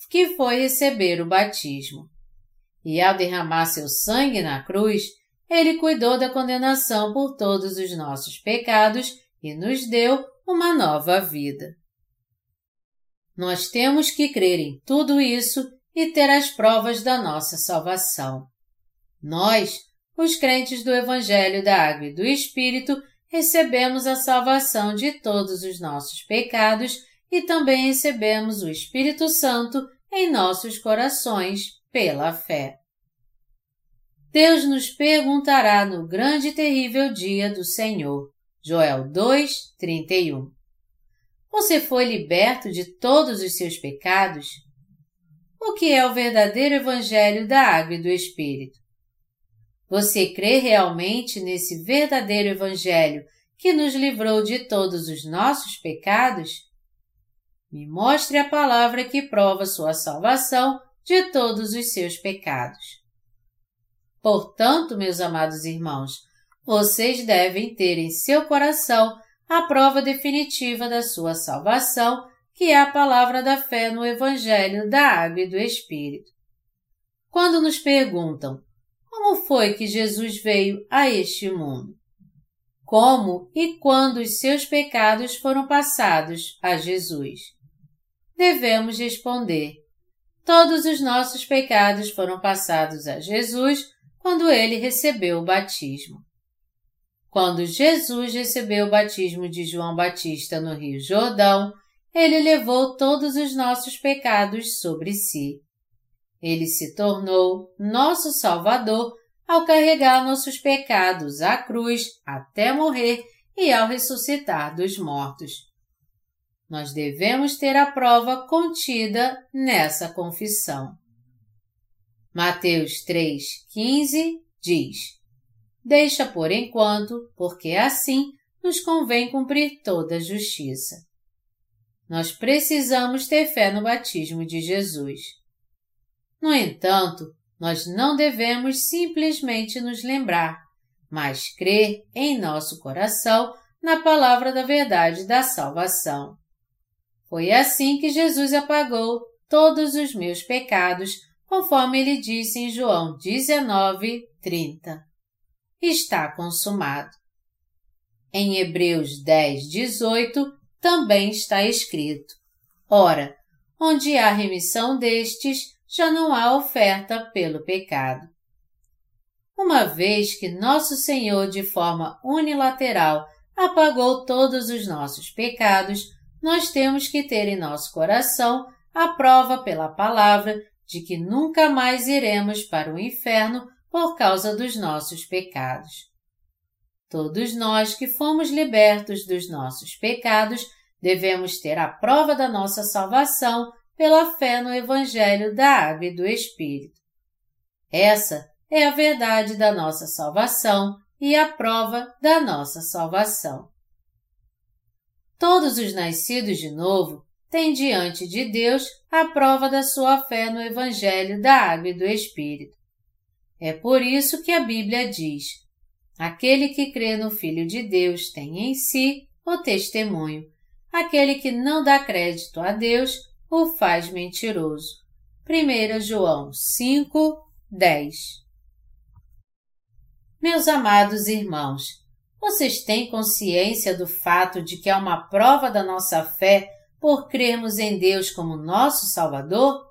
que foi receber o batismo. E ao derramar seu sangue na cruz, ele cuidou da condenação por todos os nossos pecados e nos deu uma nova vida. Nós temos que crer em tudo isso e ter as provas da nossa salvação. Nós, os crentes do Evangelho da Água e do Espírito, recebemos a salvação de todos os nossos pecados e também recebemos o Espírito Santo em nossos corações pela fé. Deus nos perguntará no grande e terrível dia do Senhor. Joel 2, 31. Você foi liberto de todos os seus pecados? O que é o verdadeiro Evangelho da Água e do Espírito? Você crê realmente nesse verdadeiro Evangelho que nos livrou de todos os nossos pecados? Me mostre a palavra que prova sua salvação de todos os seus pecados. Portanto, meus amados irmãos, vocês devem ter em seu coração a prova definitiva da sua salvação, que é a palavra da fé no Evangelho da Água e do Espírito. Quando nos perguntam como foi que Jesus veio a este mundo? Como e quando os seus pecados foram passados a Jesus? Devemos responder: Todos os nossos pecados foram passados a Jesus quando ele recebeu o batismo. Quando Jesus recebeu o batismo de João Batista no Rio Jordão, ele levou todos os nossos pecados sobre si. Ele se tornou nosso Salvador ao carregar nossos pecados à cruz até morrer e ao ressuscitar dos mortos. Nós devemos ter a prova contida nessa confissão. Mateus 3,15 diz: Deixa por enquanto, porque assim nos convém cumprir toda a justiça. Nós precisamos ter fé no batismo de Jesus. No entanto, nós não devemos simplesmente nos lembrar, mas crer em nosso coração na palavra da verdade da salvação. Foi assim que Jesus apagou todos os meus pecados conforme ele disse em João 19, 30. Está consumado. Em Hebreus 10, 18 também está escrito: Ora, onde há remissão destes, já não há oferta pelo pecado. Uma vez que nosso Senhor, de forma unilateral, apagou todos os nossos pecados, nós temos que ter em nosso coração a prova pela palavra de que nunca mais iremos para o inferno por causa dos nossos pecados. Todos nós que fomos libertos dos nossos pecados devemos ter a prova da nossa salvação pela fé no Evangelho da Água e do Espírito. Essa é a verdade da nossa salvação e a prova da nossa salvação. Todos os nascidos de novo tem diante de Deus a prova da sua fé no Evangelho da Água e do Espírito. É por isso que a Bíblia diz: aquele que crê no Filho de Deus tem em si o testemunho. Aquele que não dá crédito a Deus o faz mentiroso. 1 João 5, 10 Meus amados irmãos, vocês têm consciência do fato de que é uma prova da nossa fé por crermos em Deus como nosso Salvador?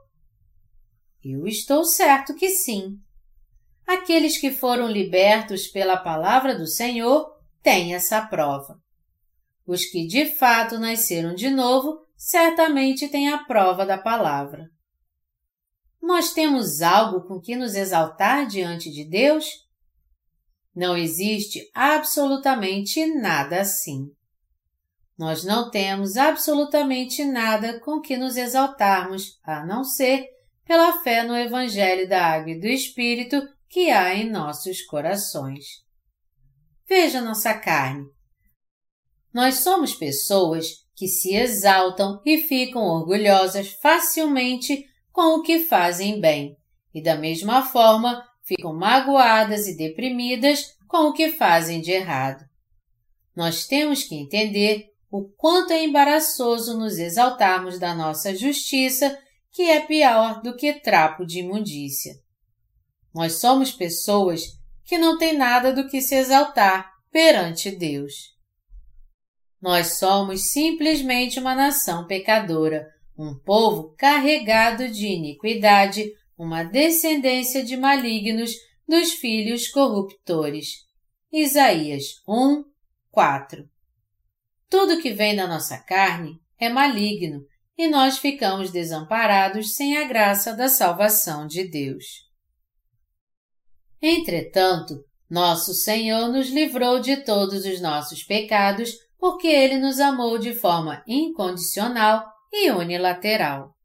Eu estou certo que sim. Aqueles que foram libertos pela palavra do Senhor têm essa prova. Os que de fato nasceram de novo certamente têm a prova da palavra. Nós temos algo com que nos exaltar diante de Deus? Não existe absolutamente nada assim. Nós não temos absolutamente nada com que nos exaltarmos, a não ser pela fé no Evangelho da Água e do Espírito que há em nossos corações. Veja nossa carne. Nós somos pessoas que se exaltam e ficam orgulhosas facilmente com o que fazem bem, e da mesma forma ficam magoadas e deprimidas com o que fazem de errado. Nós temos que entender o quanto é embaraçoso nos exaltarmos da nossa justiça, que é pior do que trapo de imundícia. Nós somos pessoas que não têm nada do que se exaltar perante Deus. Nós somos simplesmente uma nação pecadora, um povo carregado de iniquidade, uma descendência de malignos dos filhos corruptores. Isaías 1, 4 Tudo que vem da nossa carne é maligno e nós ficamos desamparados sem a graça da salvação de Deus. Entretanto, nosso Senhor nos livrou de todos os nossos pecados porque Ele nos amou de forma incondicional e unilateral.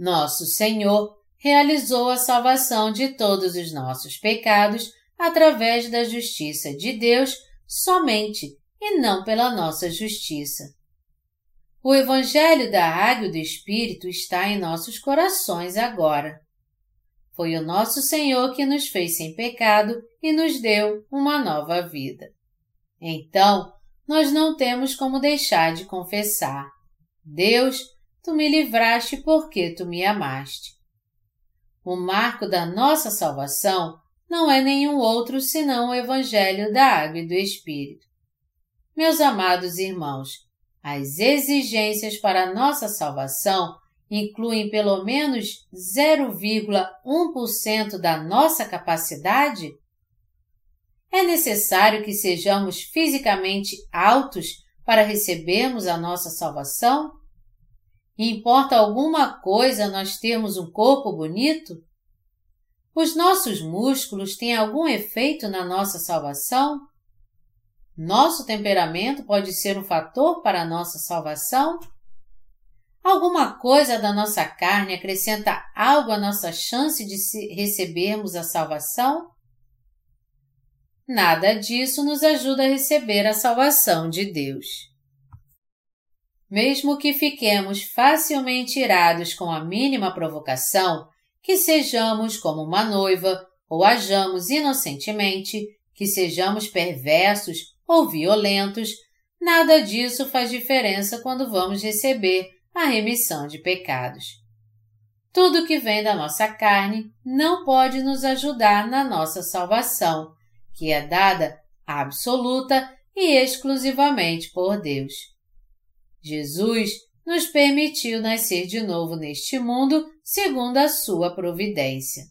Nosso Senhor realizou a salvação de todos os nossos pecados através da justiça de Deus somente e não pela nossa justiça. O Evangelho da Água e do Espírito está em nossos corações agora. Foi o nosso Senhor que nos fez sem pecado e nos deu uma nova vida. Então, nós não temos como deixar de confessar: Deus, tu me livraste porque tu me amaste. O marco da nossa salvação não é nenhum outro senão o Evangelho da Água e do Espírito. Meus amados irmãos, as exigências para a nossa salvação incluem pelo menos 0,1% da nossa capacidade? É necessário que sejamos fisicamente altos para recebermos a nossa salvação? Importa alguma coisa nós termos um corpo bonito? Os nossos músculos têm algum efeito na nossa salvação? Nosso temperamento pode ser um fator para a nossa salvação? Alguma coisa da nossa carne acrescenta algo à nossa chance de recebermos a salvação? Nada disso nos ajuda a receber a salvação de Deus. Mesmo que fiquemos facilmente irados com a mínima provocação, que sejamos como uma noiva ou hajamos inocentemente, que sejamos perversos ou violentos, nada disso faz diferença quando vamos receber a remissão de pecados. Tudo que vem da nossa carne não pode nos ajudar na nossa salvação, que é dada absoluta e exclusivamente por Deus. Jesus nos permitiu nascer de novo neste mundo segundo a sua providência.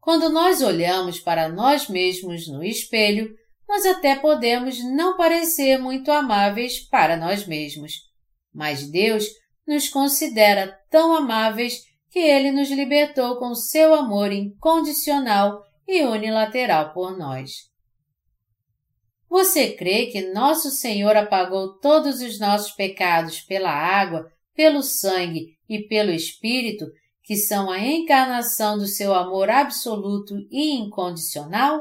Quando nós olhamos para nós mesmos no espelho, nós até podemos não parecer muito amáveis para nós mesmos, mas Deus nos considera tão amáveis que Ele nos libertou com seu amor incondicional e unilateral por nós. Você crê que nosso Senhor apagou todos os nossos pecados pela água, pelo sangue e pelo Espírito, que são a encarnação do seu amor absoluto e incondicional?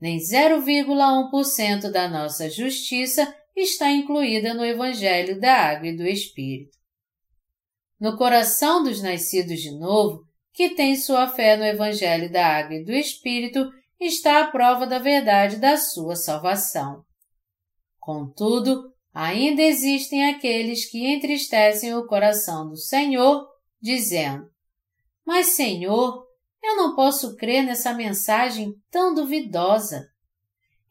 Nem 0,1% da nossa justiça está incluída no Evangelho da Água e do Espírito. No coração dos nascidos de novo, que tem sua fé no Evangelho da Água e do Espírito, está a prova da verdade da sua salvação. Contudo, ainda existem aqueles que entristecem o coração do Senhor, dizendo: Mas, Senhor, eu não posso crer nessa mensagem tão duvidosa.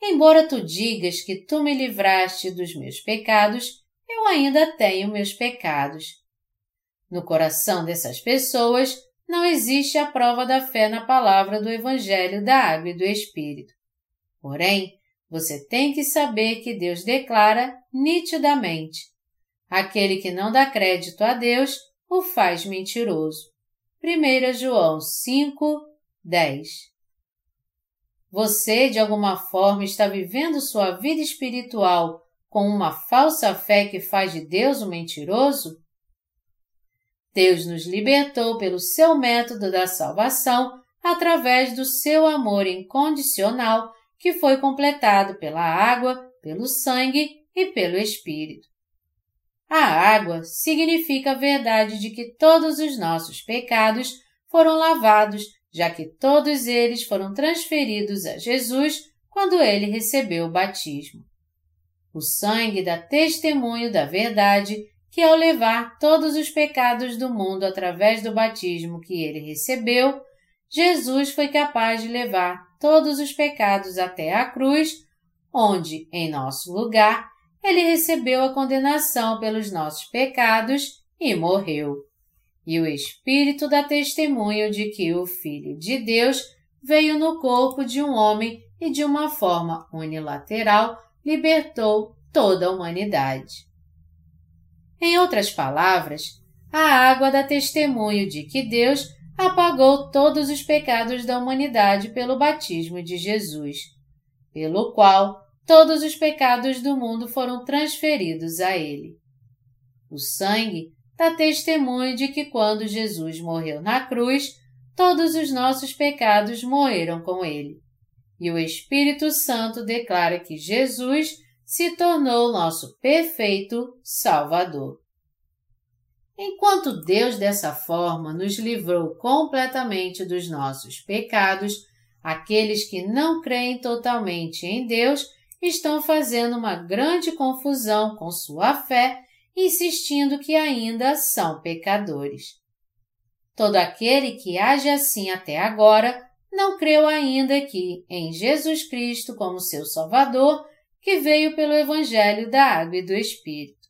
Embora tu digas que tu me livraste dos meus pecados, eu ainda tenho meus pecados. No coração dessas pessoas não existe a prova da fé na palavra do Evangelho da Água e do Espírito. Porém, você tem que saber que Deus declara nitidamente: aquele que não dá crédito a Deus o faz mentiroso. 1 João 5, 10 Você, de alguma forma, está vivendo sua vida espiritual com uma falsa fé que faz de Deus um mentiroso? Deus nos libertou pelo seu método da salvação através do seu amor incondicional que foi completado pela água, pelo sangue e pelo Espírito. A água significa a verdade de que todos os nossos pecados foram lavados, já que todos eles foram transferidos a Jesus quando ele recebeu o batismo. O sangue dá testemunho da verdade que, ao levar todos os pecados do mundo através do batismo que ele recebeu, Jesus foi capaz de levar todos os pecados até a cruz, onde, em nosso lugar, ele recebeu a condenação pelos nossos pecados e morreu. E o Espírito dá testemunho de que o Filho de Deus veio no corpo de um homem e de uma forma unilateral libertou toda a humanidade. Em outras palavras, a água dá testemunho de que Deus apagou todos os pecados da humanidade pelo batismo de Jesus, pelo qual todos os pecados do mundo foram transferidos a ele. O sangue dá testemunho de que quando Jesus morreu na cruz, todos os nossos pecados morreram com ele. E o Espírito Santo declara que Jesus se tornou nosso perfeito Salvador. Enquanto Deus dessa forma nos livrou completamente dos nossos pecados, aqueles que não creem totalmente em Deus estão fazendo uma grande confusão com sua fé, insistindo que ainda são pecadores. Todo aquele que age assim até agora não creu ainda que, em Jesus Cristo como seu Salvador, que veio pelo Evangelho da Água e do Espírito.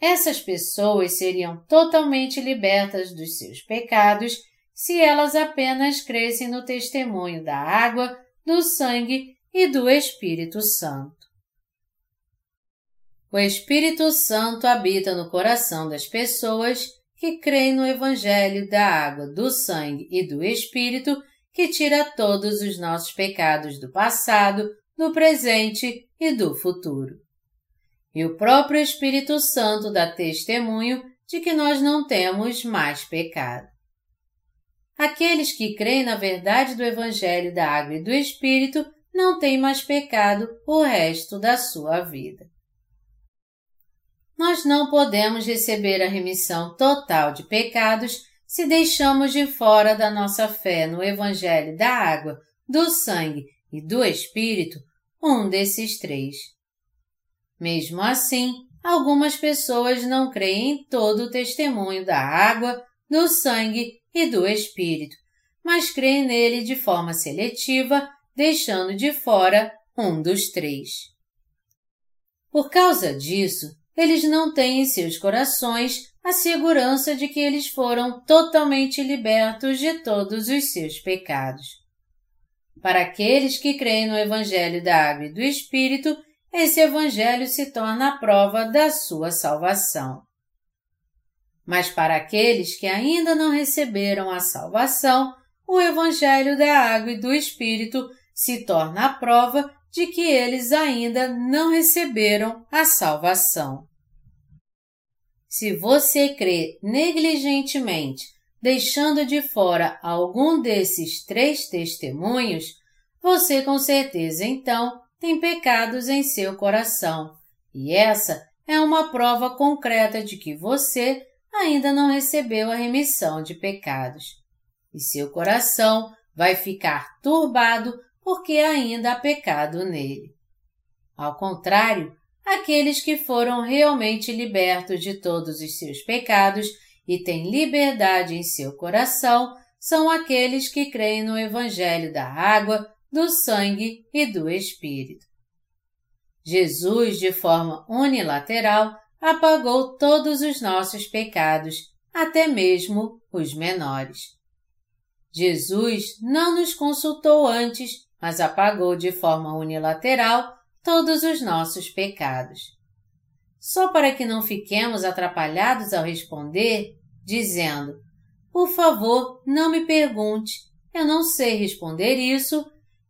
Essas pessoas seriam totalmente libertas dos seus pecados se elas apenas crescem no testemunho da água, do sangue e do Espírito Santo. O Espírito Santo habita no coração das pessoas que creem no Evangelho da água, do sangue e do Espírito que tira todos os nossos pecados do passado, do presente e do futuro. E o próprio Espírito Santo dá testemunho de que nós não temos mais pecado. Aqueles que creem na verdade do Evangelho da Água e do Espírito não têm mais pecado o resto da sua vida. Nós não podemos receber a remissão total de pecados se deixamos de fora da nossa fé no Evangelho da Água, do Sangue e do Espírito um desses três. Mesmo assim, algumas pessoas não creem em todo o testemunho da água, do sangue e do Espírito, mas creem nele de forma seletiva, deixando de fora um dos três. Por causa disso, eles não têm em seus corações a segurança de que eles foram totalmente libertos de todos os seus pecados. Para aqueles que creem no Evangelho da Água e do Espírito, esse Evangelho se torna a prova da sua salvação. Mas para aqueles que ainda não receberam a salvação, o Evangelho da Água e do Espírito se torna a prova de que eles ainda não receberam a salvação. Se você crê negligentemente deixando de fora algum desses três testemunhos, você com certeza então tem pecados em seu coração, e essa é uma prova concreta de que você ainda não recebeu a remissão de pecados. E seu coração vai ficar turbado porque ainda há pecado nele. Ao contrário, aqueles que foram realmente libertos de todos os seus pecados e têm liberdade em seu coração são aqueles que creem no Evangelho da água, do sangue e do Espírito. Jesus, de forma unilateral, apagou todos os nossos pecados, até mesmo os menores. Jesus não nos consultou antes, mas apagou de forma unilateral todos os nossos pecados. Só para que não fiquemos atrapalhados ao responder, dizendo: Por favor, não me pergunte, eu não sei responder isso.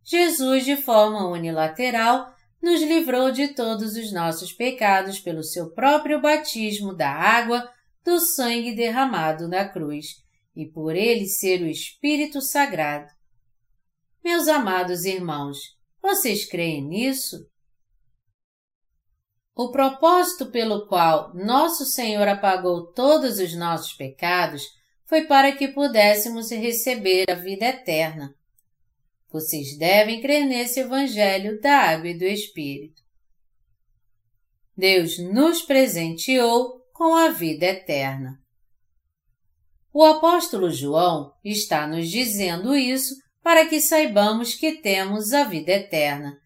Jesus, de forma unilateral, nos livrou de todos os nossos pecados pelo seu próprio batismo da água, do sangue derramado na cruz e por ele ser o Espírito Sagrado. Meus amados irmãos, vocês creem nisso? O propósito pelo qual Nosso Senhor apagou todos os nossos pecados foi para que pudéssemos receber a vida eterna. Vocês devem crer nesse Evangelho da Água e do Espírito. Deus nos presenteou com a vida eterna. O apóstolo João está nos dizendo isso para que saibamos que temos a vida eterna.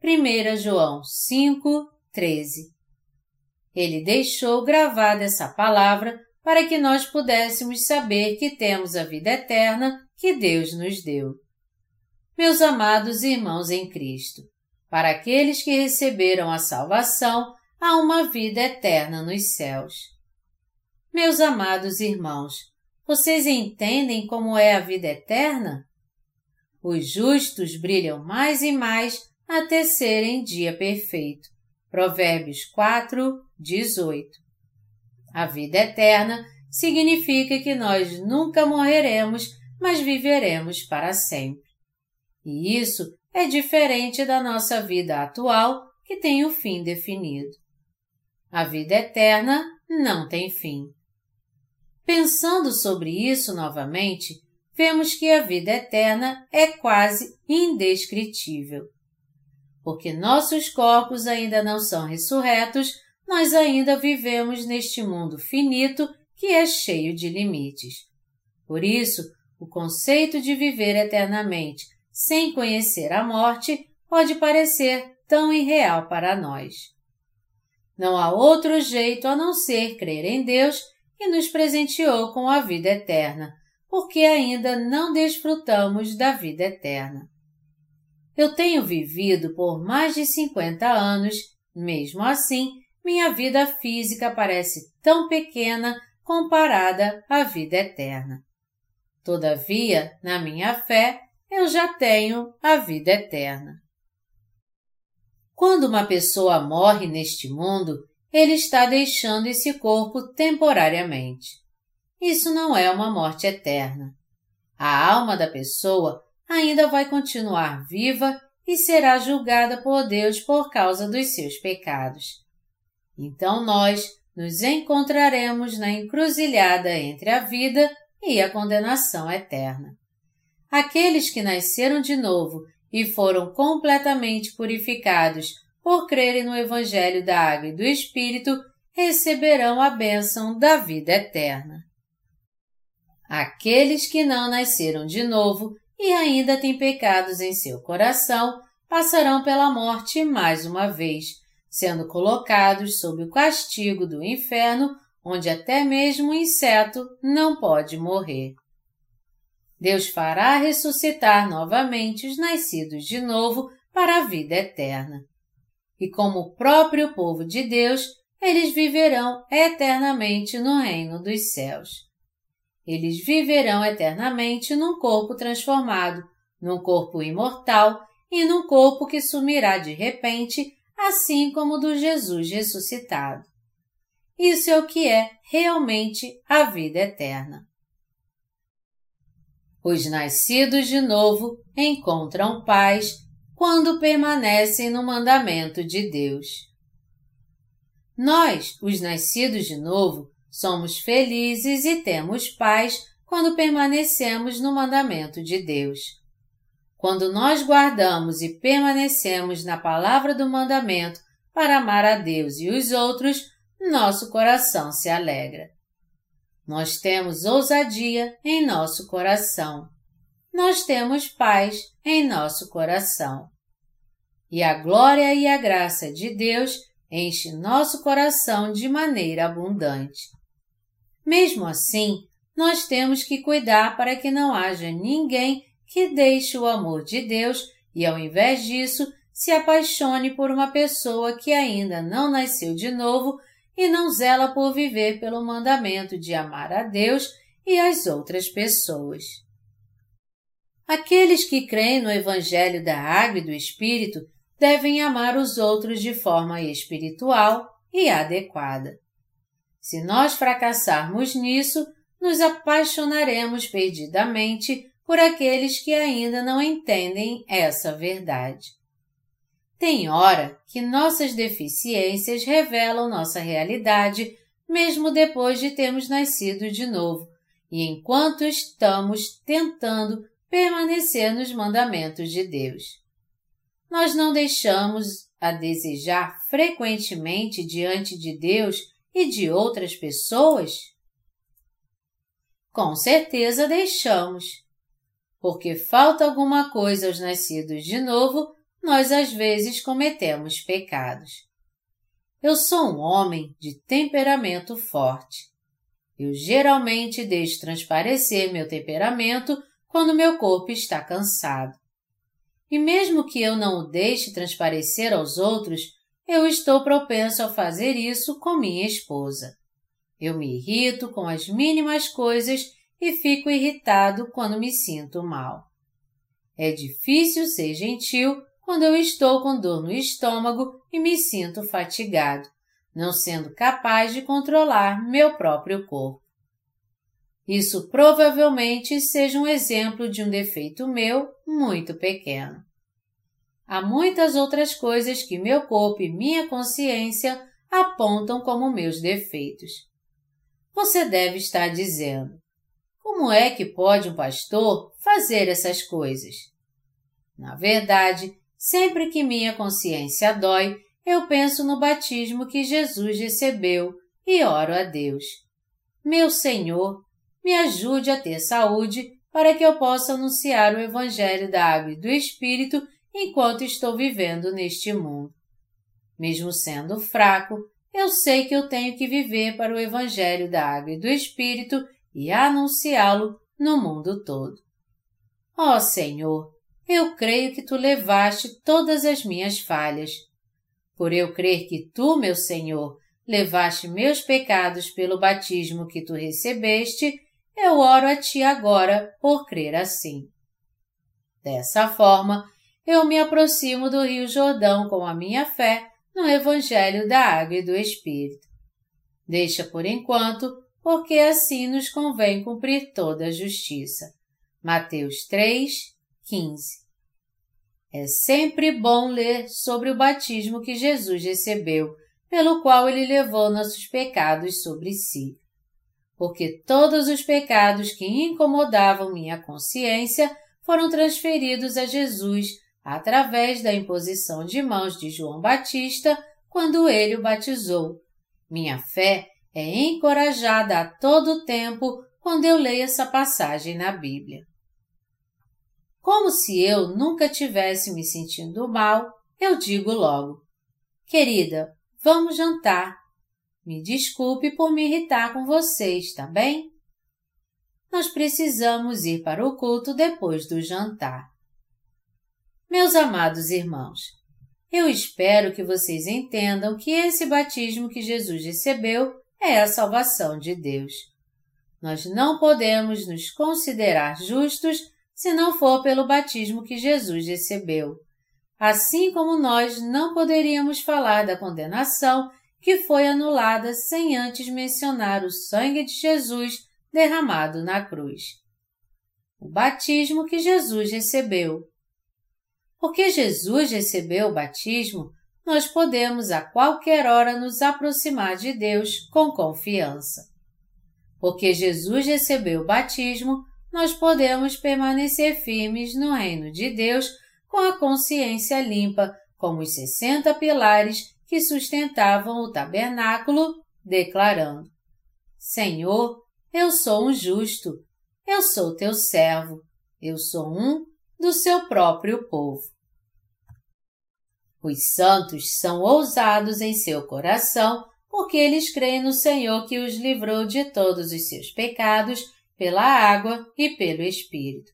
1 João 5, 13. Ele deixou gravada essa palavra para que nós pudéssemos saber que temos a vida eterna que Deus nos deu. Meus amados irmãos em Cristo, para aqueles que receberam a salvação, há uma vida eterna nos céus. Meus amados irmãos, vocês entendem como é a vida eterna? Os justos brilham mais e mais até serem dia perfeito. Provérbios 4, 18. A vida eterna significa que nós nunca morreremos, mas viveremos para sempre. E isso é diferente da nossa vida atual, que tem o fim definido. A vida eterna não tem fim. Pensando sobre isso novamente, vemos que a vida eterna é quase indescritível. Porque nossos corpos ainda não são ressurretos, nós ainda vivemos neste mundo finito que é cheio de limites. Por isso, o conceito de viver eternamente sem conhecer a morte pode parecer tão irreal para nós. Não há outro jeito a não ser crer em Deus que nos presenteou com a vida eterna, porque ainda não desfrutamos da vida eterna. Eu tenho vivido por mais de 50 anos, mesmo assim, minha vida física parece tão pequena comparada à vida eterna. Todavia, na minha fé, eu já tenho a vida eterna. Quando uma pessoa morre neste mundo, ele está deixando esse corpo temporariamente. Isso não é uma morte eterna. A alma da pessoa ainda vai continuar viva e será julgada por Deus por causa dos seus pecados. Então nós nos encontraremos na encruzilhada entre a vida e a condenação eterna. Aqueles que nasceram de novo e foram completamente purificados por crerem no Evangelho da Água e do Espírito, receberão a bênção da vida eterna. Aqueles que não nasceram de novo e ainda têm pecados em seu coração passarão pela morte mais uma vez, sendo colocados sob o castigo do inferno, onde até mesmo o inseto não pode morrer. Deus fará ressuscitar novamente os nascidos de novo para a vida eterna. E como o próprio povo de Deus, eles viverão eternamente no reino dos céus. Eles viverão eternamente num corpo transformado, num corpo imortal e num corpo que sumirá de repente, assim como do Jesus ressuscitado. Isso é o que é realmente a vida eterna. Os nascidos de novo encontram paz quando permanecem no mandamento de Deus. Nós, os nascidos de novo, somos felizes e temos paz quando permanecemos no mandamento de Deus. Quando nós guardamos e permanecemos na palavra do mandamento para amar a Deus e os outros, nosso coração se alegra. Nós temos ousadia em nosso coração. Nós temos paz em nosso coração. E a glória e a graça de Deus enche nosso coração de maneira abundante. Mesmo assim, nós temos que cuidar para que não haja ninguém que deixe o amor de Deus e, ao invés disso, se apaixone por uma pessoa que ainda não nasceu de novo e não zela por viver pelo mandamento de amar a Deus e as outras pessoas. Aqueles que creem no Evangelho da Água e do Espírito devem amar os outros de forma espiritual e adequada. Se nós fracassarmos nisso, nos apaixonaremos perdidamente por aqueles que ainda não entendem essa verdade. Tem hora que nossas deficiências revelam nossa realidade, mesmo depois de termos nascido de novo, e enquanto estamos tentando permanecer nos mandamentos de Deus. Nós não deixamos a desejar frequentemente diante de Deus e de outras pessoas? Com certeza deixamos. Porque falta alguma coisa aos nascidos de novo, nós às vezes cometemos pecados. Eu sou um homem de temperamento forte. Eu geralmente deixo transparecer meu temperamento quando meu corpo está cansado. E mesmo que eu não o deixe transparecer aos outros, eu estou propenso a fazer isso com minha esposa. Eu me irrito com as mínimas coisas e fico irritado quando me sinto mal. É difícil ser gentil quando eu estou com dor no estômago e me sinto fatigado, não sendo capaz de controlar meu próprio corpo. Isso provavelmente seja um exemplo de um defeito meu muito pequeno. Há muitas outras coisas que meu corpo e minha consciência apontam como meus defeitos. Você deve estar dizendo: como é que pode um pastor fazer essas coisas? Na verdade, sempre que minha consciência dói, eu penso no batismo que Jesus recebeu e oro a Deus. Meu Senhor, me ajude a ter saúde para que eu possa anunciar o Evangelho da Água e do Espírito enquanto estou vivendo neste mundo. Mesmo sendo fraco, eu sei que eu tenho que viver para o Evangelho da Água e do Espírito e anunciá-lo no mundo todo. Ó oh, Senhor, eu creio que tu levaste todas as minhas falhas. Por eu crer que tu, meu Senhor, levaste meus pecados pelo batismo que tu recebeste, eu oro a ti agora por crer assim. Dessa forma, eu me aproximo do Rio Jordão com a minha fé no Evangelho da Água e do Espírito. Deixa por enquanto, porque assim nos convém cumprir toda a justiça. Mateus 3, 15. É sempre bom ler sobre o batismo que Jesus recebeu, pelo qual ele levou nossos pecados sobre si porque todos os pecados que incomodavam minha consciência foram transferidos a Jesus através da imposição de mãos de João Batista quando ele o batizou. Minha fé é encorajada a todo tempo quando eu leio essa passagem na Bíblia. Como se eu nunca tivesse me sentindo mal, eu digo logo: Querida, vamos jantar. Me desculpe por me irritar com você, está bem? Nós precisamos ir para o culto depois do jantar. Meus amados irmãos, eu espero que vocês entendam que esse batismo que Jesus recebeu é a salvação de Deus. Nós não podemos nos considerar justos se não for pelo batismo que Jesus recebeu. Assim como nós não poderíamos falar da condenação que foi anulada sem antes mencionar o sangue de Jesus derramado na cruz. O batismo que Jesus recebeu. Porque Jesus recebeu o batismo, nós podemos a qualquer hora nos aproximar de Deus com confiança. Porque Jesus recebeu o batismo, nós podemos permanecer firmes no reino de Deus com a consciência limpa, como os sessenta pilares que sustentavam o tabernáculo, declarando: Senhor, eu sou um justo, eu sou teu servo, eu sou um do seu próprio povo. Os santos são ousados em seu coração, porque eles creem no Senhor que os livrou de todos os seus pecados pela água e pelo Espírito.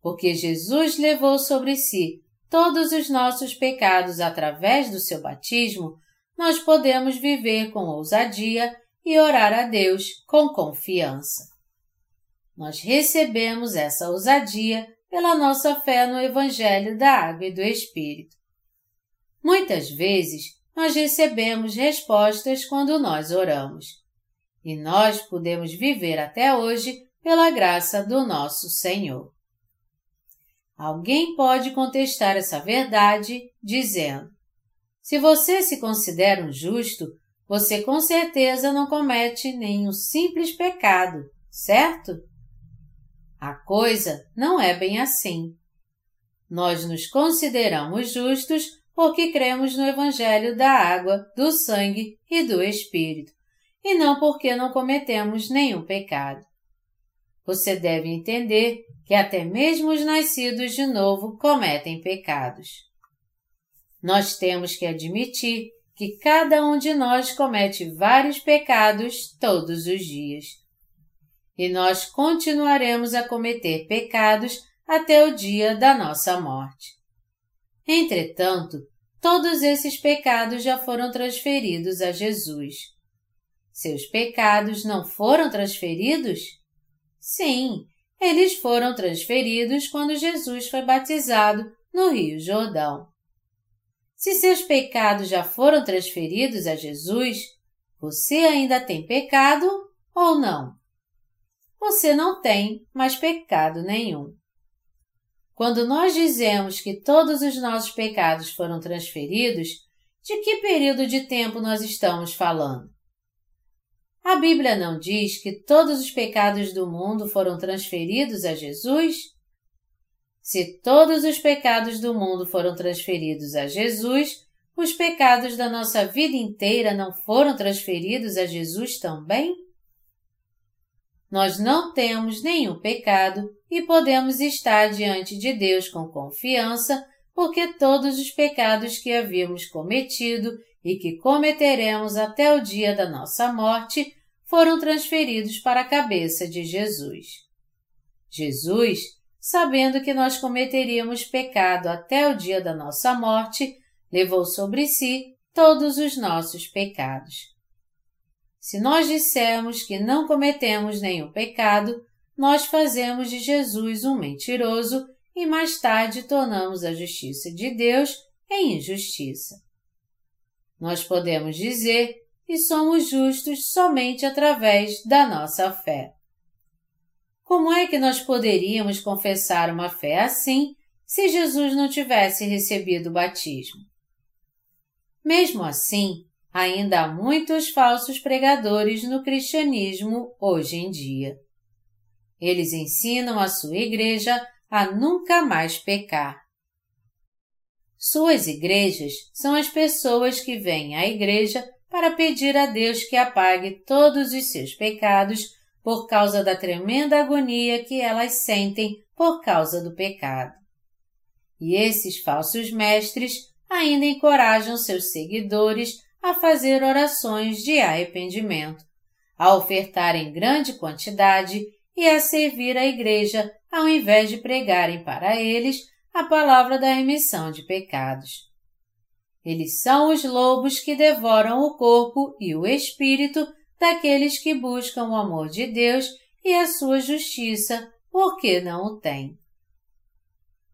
Porque Jesus levou sobre si todos os nossos pecados através do seu batismo, nós podemos viver com ousadia e orar a Deus com confiança. Nós recebemos essa ousadia pela nossa fé no Evangelho da Água e do Espírito. Muitas vezes nós recebemos respostas quando nós oramos. E nós podemos viver até hoje pela graça do nosso Senhor. Alguém pode contestar essa verdade dizendo: se você se considera um justo, você com certeza não comete nenhum simples pecado, certo? A coisa não é bem assim. Nós nos consideramos justos porque cremos no Evangelho da água, do sangue e do Espírito, e não porque não cometemos nenhum pecado. Você deve entender que até mesmo os nascidos de novo cometem pecados. Nós temos que admitir que cada um de nós comete vários pecados todos os dias. E nós continuaremos a cometer pecados até o dia da nossa morte. Entretanto, todos esses pecados já foram transferidos a Jesus. Seus pecados não foram transferidos? Sim, eles foram transferidos quando Jesus foi batizado no Rio Jordão. Se seus pecados já foram transferidos a Jesus, você ainda tem pecado ou não? Você não tem mais pecado nenhum. Quando nós dizemos que todos os nossos pecados foram transferidos, de que período de tempo nós estamos falando? A Bíblia não diz que todos os pecados do mundo foram transferidos a Jesus? Se todos os pecados do mundo foram transferidos a Jesus, os pecados da nossa vida inteira não foram transferidos a Jesus também? Nós não temos nenhum pecado e podemos estar diante de Deus com confiança, porque todos os pecados que havíamos cometido e que cometeremos até o dia da nossa morte foram transferidos para a cabeça de Jesus. Jesus sabendo que nós cometeríamos pecado até o dia da nossa morte, levou sobre si todos os nossos pecados. Se nós dissermos que não cometemos nenhum pecado, nós fazemos de Jesus um mentiroso e mais tarde tornamos a justiça de Deus em injustiça. Nós podemos dizer que somos justos somente através da nossa fé. Como é que nós poderíamos confessar uma fé assim se Jesus não tivesse recebido o batismo? Mesmo assim, ainda há muitos falsos pregadores no cristianismo hoje em dia. Eles ensinam a sua igreja a nunca mais pecar. Suas igrejas são as pessoas que vêm à igreja para pedir a Deus que apague todos os seus pecados por causa da tremenda agonia que elas sentem por causa do pecado. E esses falsos mestres ainda encorajam seus seguidores a fazer orações de arrependimento, a ofertar em grande quantidade e a servir a igreja ao invés de pregarem para eles a palavra da remissão de pecados. Eles são os lobos que devoram o corpo e o espírito daqueles que buscam o amor de Deus e a sua justiça, porque não o têm.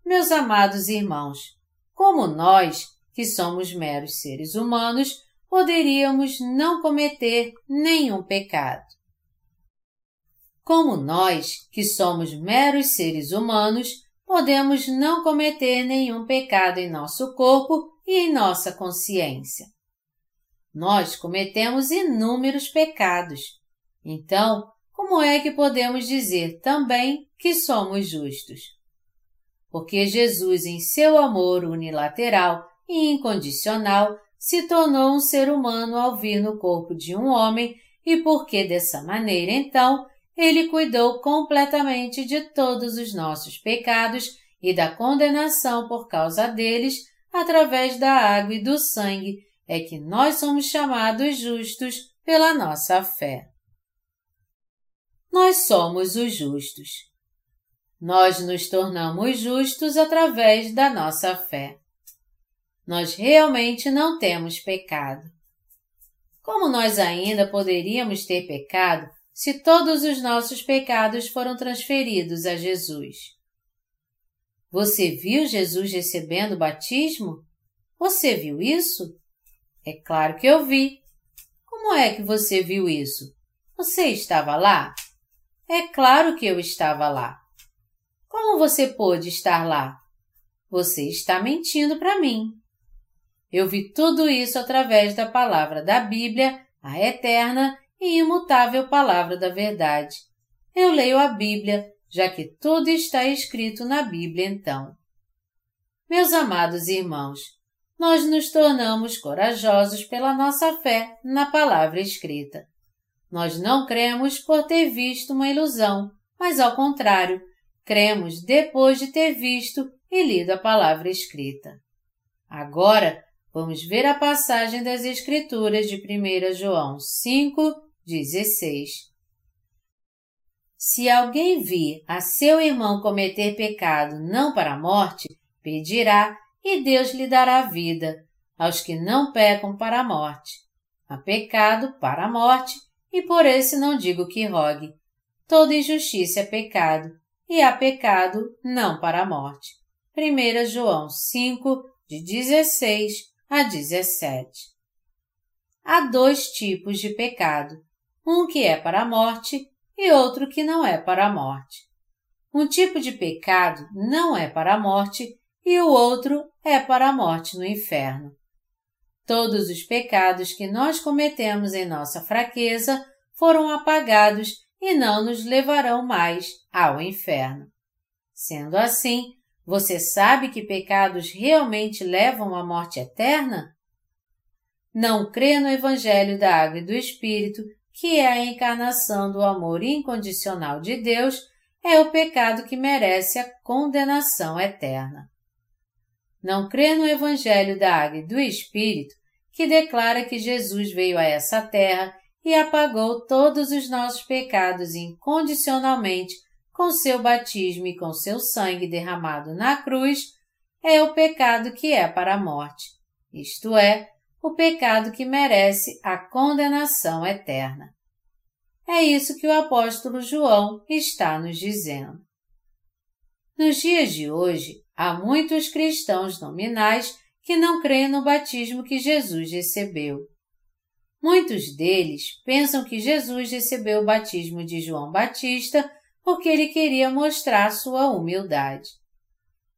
Meus amados irmãos, como nós, que somos meros seres humanos, poderíamos não cometer nenhum pecado? Como nós, que somos meros seres humanos, podemos não cometer nenhum pecado em nosso corpo e em nossa consciência? Nós cometemos inúmeros pecados. Então, como é que podemos dizer também que somos justos? Porque Jesus, em seu amor unilateral e incondicional, se tornou um ser humano ao vir no corpo de um homem e porque dessa maneira, então, ele cuidou completamente de todos os nossos pecados e da condenação por causa deles através da água e do sangue é que nós somos chamados justos pela nossa fé. Nós somos os justos. Nós nos tornamos justos através da nossa fé. Nós realmente não temos pecado. Como nós ainda poderíamos ter pecado se todos os nossos pecados foram transferidos a Jesus? Você viu Jesus recebendo o batismo? Você viu isso? É claro que eu vi. Como é que você viu isso? Você estava lá? É claro que eu estava lá. Como você pôde estar lá? Você está mentindo para mim. Eu vi tudo isso através da palavra da Bíblia, a eterna e imutável palavra da verdade. Eu leio a Bíblia, já que tudo está escrito na Bíblia então. Meus amados irmãos, nós nos tornamos corajosos pela nossa fé na palavra escrita. Nós não cremos por ter visto uma ilusão, mas ao contrário, cremos depois de ter visto e lido a palavra escrita. Agora, vamos ver a passagem das Escrituras de 1 João 5, 16. Se alguém vir a seu irmão cometer pecado não para a morte, pedirá e Deus lhe dará vida aos que não pecam para a morte. Há pecado para a morte, e por esse não digo que rogue. Toda injustiça é pecado, e há pecado não para a morte. 1 João 5, de 16 a 17. Há dois tipos de pecado, um que é para a morte e outro que não é para a morte. Um tipo de pecado não é para a morte e o outro é para a morte no inferno. Todos os pecados que nós cometemos em nossa fraqueza foram apagados e não nos levarão mais ao inferno. Sendo assim, você sabe que pecados realmente levam à morte eterna? Não crê no Evangelho da Água e do Espírito, que é a encarnação do amor incondicional de Deus, é o pecado que merece a condenação eterna. Não crê no Evangelho da Água e do Espírito, que declara que Jesus veio a essa terra e apagou todos os nossos pecados incondicionalmente com seu batismo e com seu sangue derramado na cruz, é o pecado que é para a morte, isto é, o pecado que merece a condenação eterna. É isso que o apóstolo João está nos dizendo. Nos dias de hoje, há muitos cristãos nominais que não creem no batismo que Jesus recebeu. Muitos deles pensam que Jesus recebeu o batismo de João Batista porque ele queria mostrar sua humildade.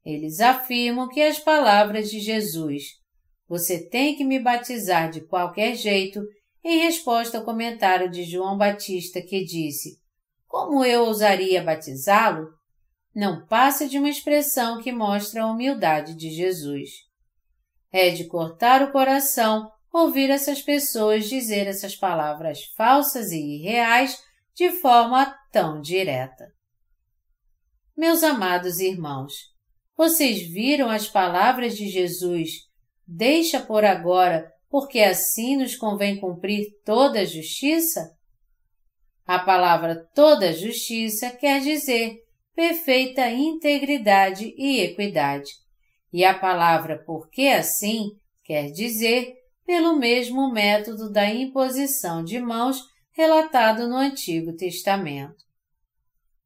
Eles afirmam que as palavras de Jesus, você tem que me batizar de qualquer jeito, em resposta ao comentário de João Batista que disse, como eu ousaria batizá-lo? Não passa de uma expressão que mostra a humildade de Jesus. É de cortar o coração ouvir essas pessoas dizer essas palavras falsas e irreais de forma tão direta. Meus amados irmãos, vocês viram as palavras de Jesus? Deixa por agora, porque assim nos convém cumprir toda a justiça? A palavra toda justiça quer dizer perfeita integridade e equidade. E a palavra porque assim quer dizer pelo mesmo método da imposição de mãos relatado no Antigo Testamento.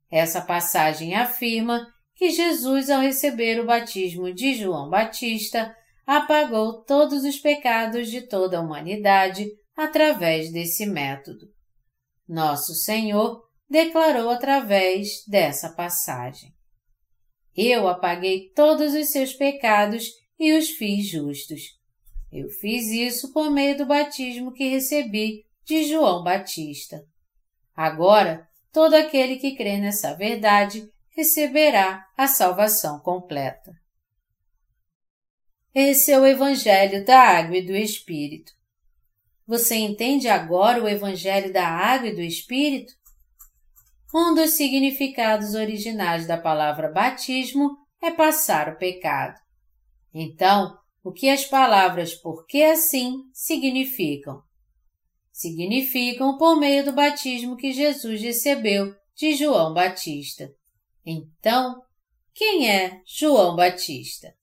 Essa passagem afirma que Jesus, ao receber o batismo de João Batista, apagou todos os pecados de toda a humanidade através desse método. Nosso Senhor declarou através dessa passagem: Eu apaguei todos os seus pecados e os fiz justos. Eu fiz isso por meio do batismo que recebi de João Batista. Agora, todo aquele que crê nessa verdade receberá a salvação completa. Esse é o Evangelho da Água e do Espírito. Você entende agora o Evangelho da Água e do Espírito? Um dos significados originais da palavra batismo é passar o pecado. Então, o que as palavras porque assim significam. Significam por meio do batismo que Jesus recebeu de João Batista. Então, quem é João Batista?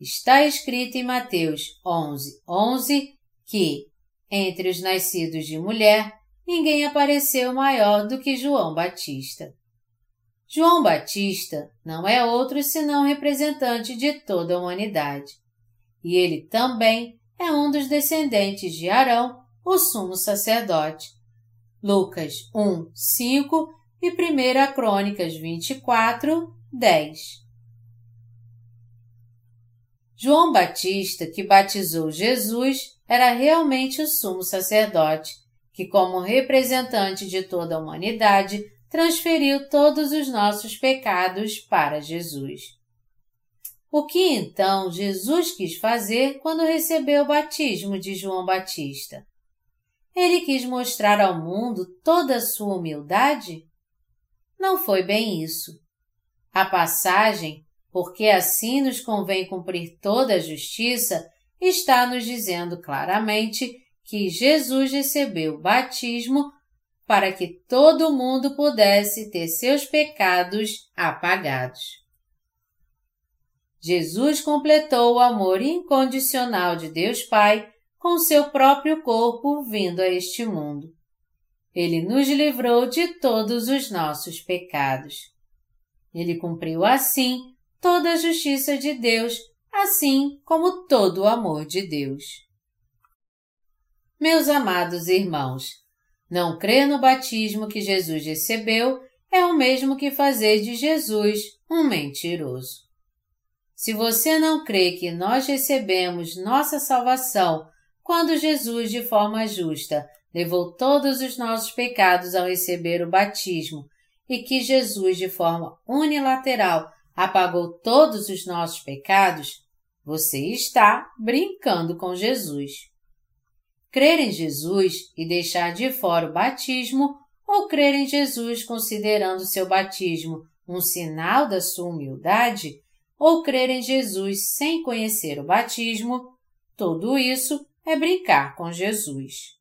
Está escrito em Mateus 11, 11 que, entre os nascidos de mulher, ninguém apareceu maior do que João Batista. João Batista não é outro senão representante de toda a humanidade. E ele também é um dos descendentes de Arão, o sumo sacerdote, Lucas 1, 5 e 1 Crônicas 24, 10. João Batista, que batizou Jesus, era realmente o sumo sacerdote, que, como representante de toda a humanidade, transferiu todos os nossos pecados para Jesus. O que então Jesus quis fazer quando recebeu o batismo de João Batista? Ele quis mostrar ao mundo toda a sua humildade? Não foi bem isso. A passagem, porque assim nos convém cumprir toda a justiça, está nos dizendo claramente que Jesus recebeu o batismo para que todo mundo pudesse ter seus pecados apagados. Jesus completou o amor incondicional de Deus Pai com seu próprio corpo vindo a este mundo. Ele nos livrou de todos os nossos pecados. Ele cumpriu assim toda a justiça de Deus, assim como todo o amor de Deus. Meus amados irmãos, não crer no batismo que Jesus recebeu é o mesmo que fazer de Jesus um mentiroso. Se você não crê que nós recebemos nossa salvação quando Jesus, de forma justa, levou todos os nossos pecados ao receber o batismo e que Jesus, de forma unilateral, apagou todos os nossos pecados, você está brincando com Jesus. Crer em Jesus e deixar de fora o batismo, ou crer em Jesus considerando seu batismo um sinal da sua humildade, ou crer em Jesus sem conhecer o batismo, tudo isso é brincar com Jesus.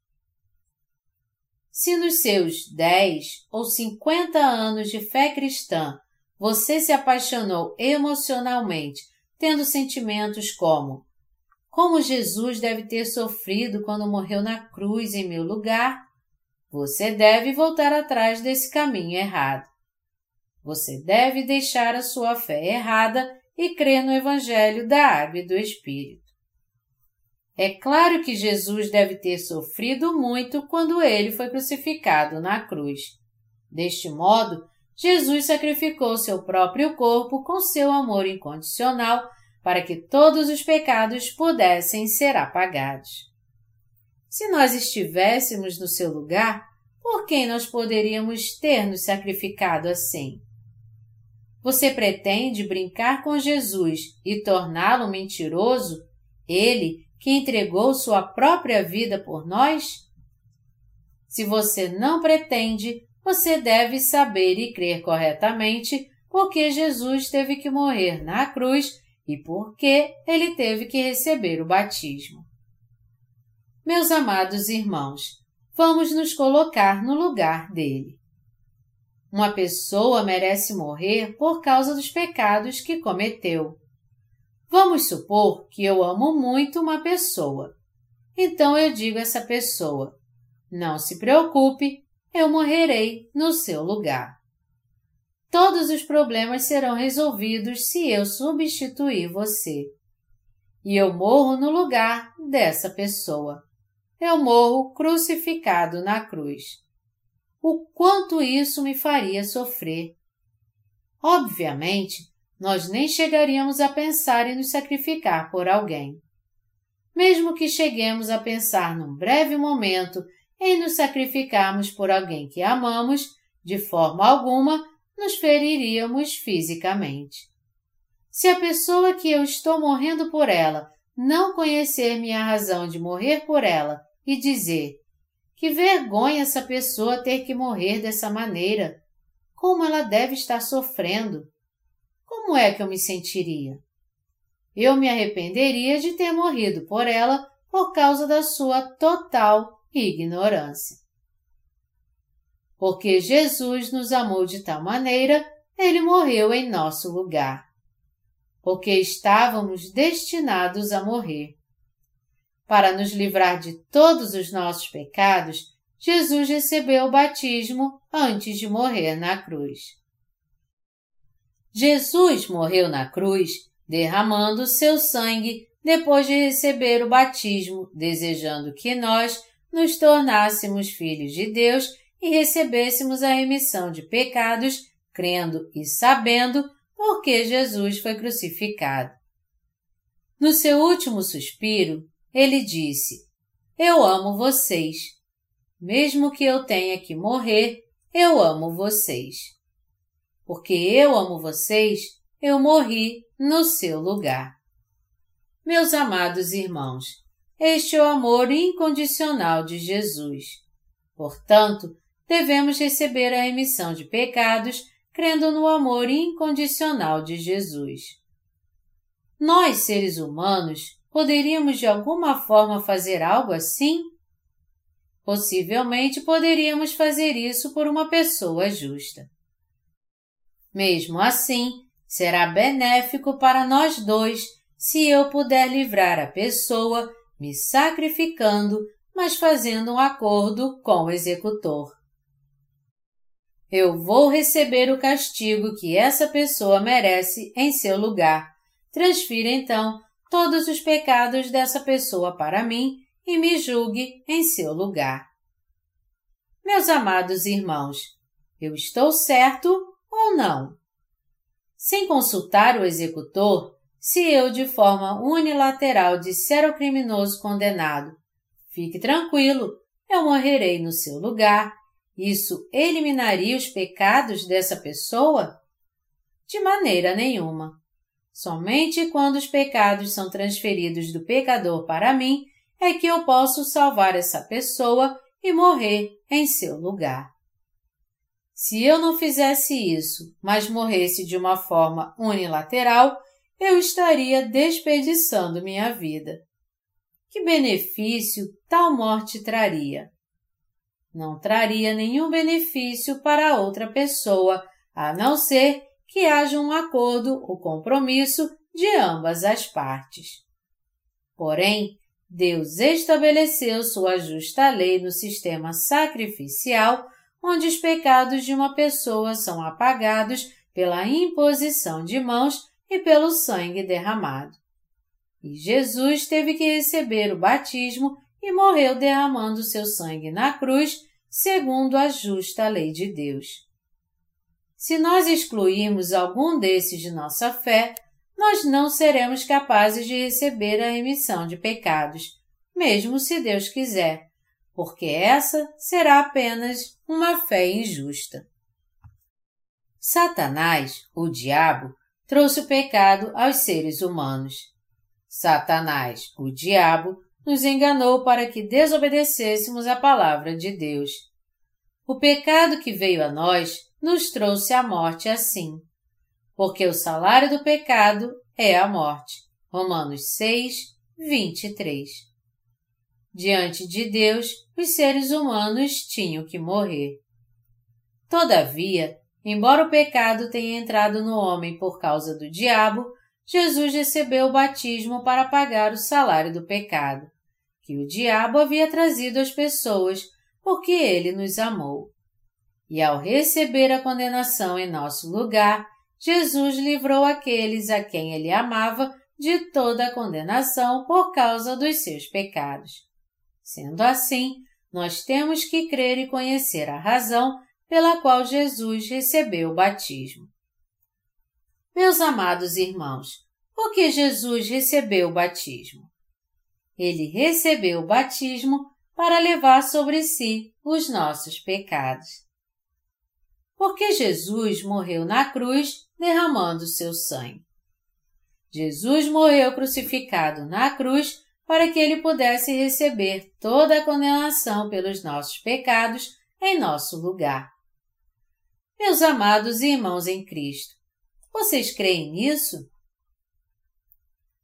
Se nos seus 10 ou 50 anos de fé cristã você se apaixonou emocionalmente, tendo sentimentos como como Jesus deve ter sofrido quando morreu na cruz em meu lugar, você deve voltar atrás desse caminho errado. Você deve deixar a sua fé errada e crer no Evangelho da Água e do Espírito. É claro que Jesus deve ter sofrido muito quando ele foi crucificado na cruz. Deste modo, Jesus sacrificou seu próprio corpo com seu amor incondicional para que todos os pecados pudessem ser apagados. Se nós estivéssemos no seu lugar, por quem nós poderíamos ter nos sacrificado assim? Você pretende brincar com Jesus e torná-lo mentiroso? Ele que entregou sua própria vida por nós? Se você não pretende, você deve saber e crer corretamente porque Jesus teve que morrer na cruz e por que ele teve que receber o batismo. Meus amados irmãos, vamos nos colocar no lugar dele. Uma pessoa merece morrer por causa dos pecados que cometeu. Vamos supor que eu amo muito uma pessoa. Então eu digo a essa pessoa: não se preocupe, eu morrerei no seu lugar. Todos os problemas serão resolvidos se eu substituir você. E eu morro no lugar dessa pessoa. Eu morro crucificado na cruz. O quanto isso me faria sofrer. Obviamente, nós nem chegaríamos a pensar em nos sacrificar por alguém. Mesmo que cheguemos a pensar num breve momento em nos sacrificarmos por alguém que amamos, de forma alguma nos feriríamos fisicamente. Se a pessoa que eu estou morrendo por ela não conhecer minha razão de morrer por ela e dizer que vergonha essa pessoa ter que morrer dessa maneira, como ela deve estar sofrendo, como é que eu me sentiria? Eu me arrependeria de ter morrido por ela por causa da sua total ignorância. Porque Jesus nos amou de tal maneira, ele morreu em nosso lugar. Porque estávamos destinados a morrer. Para nos livrar de todos os nossos pecados, Jesus recebeu o batismo antes de morrer na cruz. Jesus morreu na cruz, derramando seu sangue depois de receber o batismo, desejando que nós nos tornássemos filhos de Deus e recebêssemos a remissão de pecados, crendo e sabendo porque Jesus foi crucificado. No seu último suspiro, ele disse: Eu amo vocês. Mesmo que eu tenha que morrer, eu amo vocês. Porque eu amo vocês, eu morri no seu lugar. Meus amados irmãos, este é o amor incondicional de Jesus. Portanto, devemos receber a remissão de pecados crendo no amor incondicional de Jesus. Nós, seres humanos, poderíamos de alguma forma fazer algo assim? Possivelmente poderíamos fazer isso por uma pessoa justa. Mesmo assim, será benéfico para nós dois se eu puder livrar a pessoa me sacrificando, mas fazendo um acordo com o executor eu vou receber o castigo que essa pessoa merece em seu lugar. Transfira então todos os pecados dessa pessoa para mim e me julgue em seu lugar. Meus amados irmãos, eu estou certo ou não? Sem consultar o executor, se eu de forma unilateral disser ao criminoso condenado, fique tranquilo, eu morrerei no seu lugar isso eliminaria os pecados dessa pessoa? De maneira nenhuma. Somente quando os pecados são transferidos do pecador para mim é que eu posso salvar essa pessoa e morrer em seu lugar. Se eu não fizesse isso, mas morresse de uma forma unilateral, eu estaria desperdiçando minha vida. Que benefício tal morte traria? não traria nenhum benefício para outra pessoa, a não ser que haja um acordo ou compromisso de ambas as partes. Porém, Deus estabeleceu sua justa lei no sistema sacrificial, onde os pecados de uma pessoa são apagados pela imposição de mãos e pelo sangue derramado. E Jesus teve que receber o batismo e morreu derramando seu sangue na cruz, segundo a justa lei de Deus. Se nós excluirmos algum desses de nossa fé, nós não seremos capazes de receber a remissão de pecados, mesmo se Deus quiser, porque essa será apenas uma fé injusta. Satanás, o diabo, trouxe o pecado aos seres humanos. Satanás, o diabo, nos enganou para que desobedecêssemos a palavra de Deus. O pecado que veio a nós nos trouxe a morte assim, porque o salário do pecado é a morte. Romanos 6, 23. Diante de Deus, os seres humanos tinham que morrer. Todavia, embora o pecado tenha entrado no homem por causa do diabo, Jesus recebeu o batismo para pagar o salário do pecado que o diabo havia trazido às pessoas porque ele nos amou. E ao receber a condenação em nosso lugar, Jesus livrou aqueles a quem ele amava de toda a condenação por causa dos seus pecados. Sendo assim, nós temos que crer e conhecer a razão pela qual Jesus recebeu o batismo. Meus amados irmãos, por que Jesus recebeu o batismo? ele recebeu o batismo para levar sobre si os nossos pecados. Porque Jesus morreu na cruz derramando seu sangue. Jesus morreu crucificado na cruz para que ele pudesse receber toda a condenação pelos nossos pecados em nosso lugar. Meus amados irmãos em Cristo, vocês creem nisso?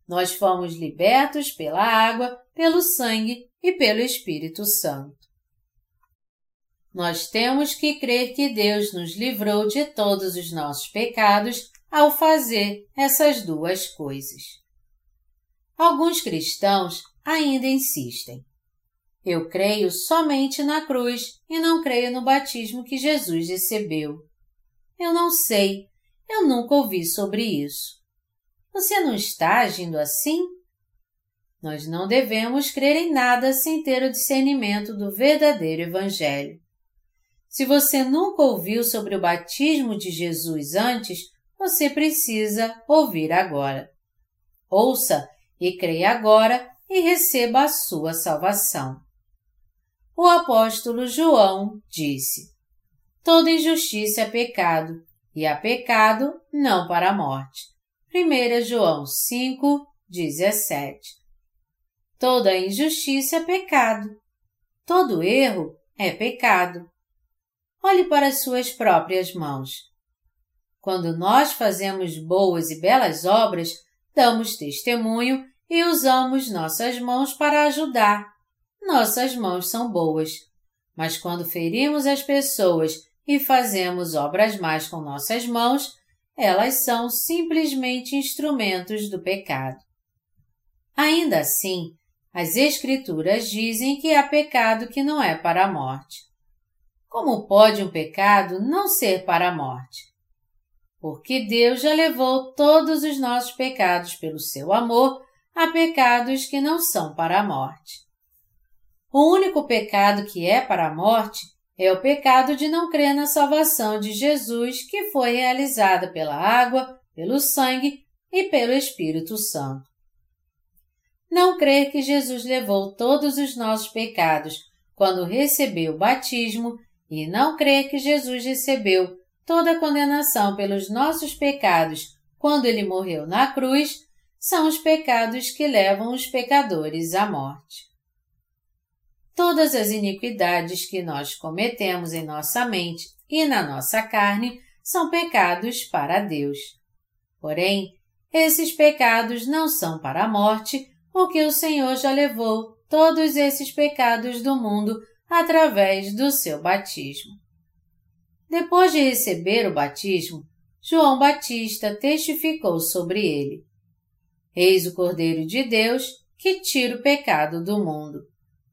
nós fomos libertos pela água, pelo sangue e pelo Espírito Santo. Nós temos que crer que Deus nos livrou de todos os nossos pecados ao fazer essas duas coisas. Alguns cristãos ainda insistem. Eu creio somente na cruz e não creio no batismo que Jesus recebeu. Eu não sei, eu nunca ouvi sobre isso. Você não está agindo assim? Nós não devemos crer em nada sem ter o discernimento do verdadeiro Evangelho. Se você nunca ouviu sobre o batismo de Jesus antes, você precisa ouvir agora. Ouça e creia agora e receba a sua salvação. O apóstolo João disse: Toda injustiça é pecado, e há pecado não para a morte. 1 João 5, 17. Toda injustiça é pecado. Todo erro é pecado. Olhe para as suas próprias mãos. Quando nós fazemos boas e belas obras, damos testemunho e usamos nossas mãos para ajudar. Nossas mãos são boas. Mas quando ferimos as pessoas e fazemos obras más com nossas mãos, elas são simplesmente instrumentos do pecado. Ainda assim, as Escrituras dizem que há pecado que não é para a morte. Como pode um pecado não ser para a morte? Porque Deus já levou todos os nossos pecados pelo seu amor a pecados que não são para a morte. O único pecado que é para a morte é o pecado de não crer na salvação de Jesus que foi realizada pela água, pelo sangue e pelo Espírito Santo. Não crer que Jesus levou todos os nossos pecados quando recebeu o batismo e não crer que Jesus recebeu toda a condenação pelos nossos pecados quando ele morreu na cruz são os pecados que levam os pecadores à morte. Todas as iniquidades que nós cometemos em nossa mente e na nossa carne são pecados para Deus. Porém, esses pecados não são para a morte, porque o Senhor já levou todos esses pecados do mundo através do seu batismo. Depois de receber o batismo, João Batista testificou sobre ele. Eis o Cordeiro de Deus que tira o pecado do mundo.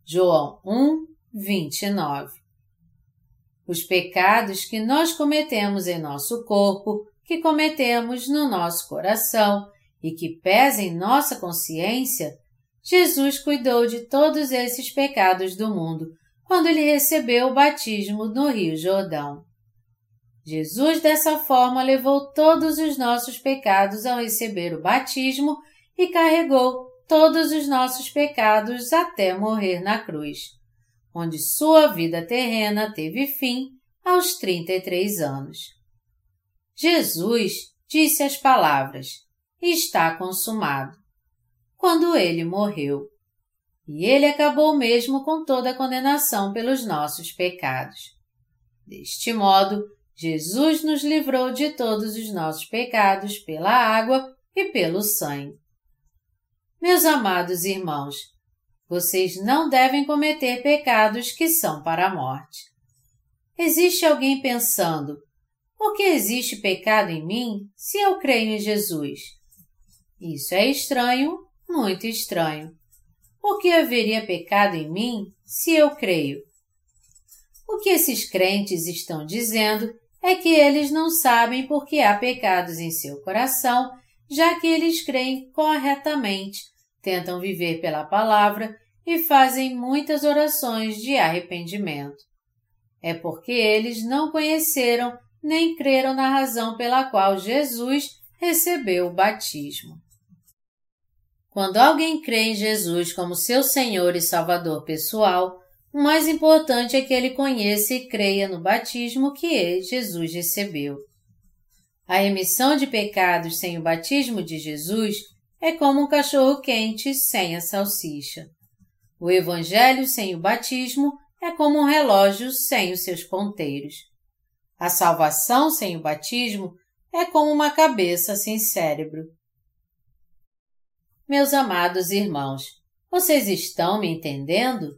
João 1, 29. Os pecados que nós cometemos em nosso corpo, que cometemos no nosso coração e que pesam em nossa consciência, Jesus cuidou de todos esses pecados do mundo quando ele recebeu o batismo no Rio Jordão. Jesus, dessa forma, levou todos os nossos pecados ao receber o batismo e carregou todos os nossos pecados até morrer na cruz, onde sua vida terrena teve fim aos 33 anos. Jesus disse as palavras: Está consumado, quando ele morreu. E ele acabou mesmo com toda a condenação pelos nossos pecados. Deste modo, Jesus nos livrou de todos os nossos pecados pela água e pelo sangue. Meus amados irmãos, vocês não devem cometer pecados que são para a morte. Existe alguém pensando, por que existe pecado em mim se eu creio em Jesus? Isso é estranho, muito estranho. Por que haveria pecado em mim se eu creio? O que esses crentes estão dizendo é que eles não sabem por que há pecados em seu coração, já que eles creem corretamente, tentam viver pela palavra e fazem muitas orações de arrependimento. É porque eles não conheceram nem creram na razão pela qual Jesus recebeu o batismo. Quando alguém crê em Jesus como seu Senhor e Salvador pessoal, o mais importante é que ele conheça e creia no batismo que Jesus recebeu. A remissão de pecados sem o batismo de Jesus é como um cachorro quente sem a salsicha. O Evangelho sem o batismo é como um relógio sem os seus ponteiros. A salvação sem o batismo é como uma cabeça sem cérebro. Meus amados irmãos, vocês estão me entendendo?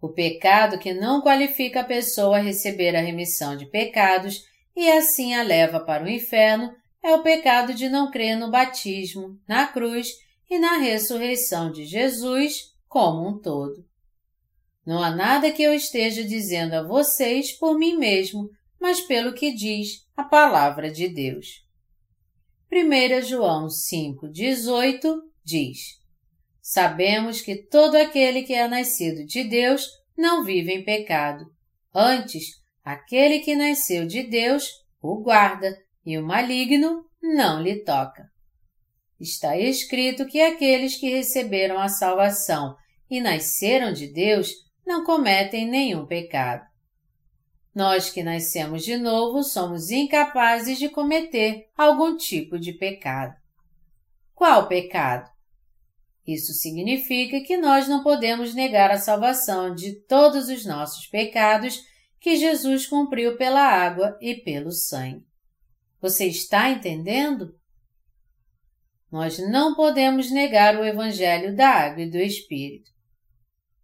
O pecado que não qualifica a pessoa a receber a remissão de pecados e assim a leva para o inferno é o pecado de não crer no batismo, na cruz e na ressurreição de Jesus como um todo. Não há nada que eu esteja dizendo a vocês por mim mesmo, mas pelo que diz a palavra de Deus. 1 João 5,18 diz: Sabemos que todo aquele que é nascido de Deus não vive em pecado. Antes, aquele que nasceu de Deus o guarda e o maligno não lhe toca. Está escrito que aqueles que receberam a salvação e nasceram de Deus não cometem nenhum pecado. Nós que nascemos de novo somos incapazes de cometer algum tipo de pecado. Qual pecado? Isso significa que nós não podemos negar a salvação de todos os nossos pecados que Jesus cumpriu pela água e pelo sangue. Você está entendendo? Nós não podemos negar o Evangelho da água e do Espírito.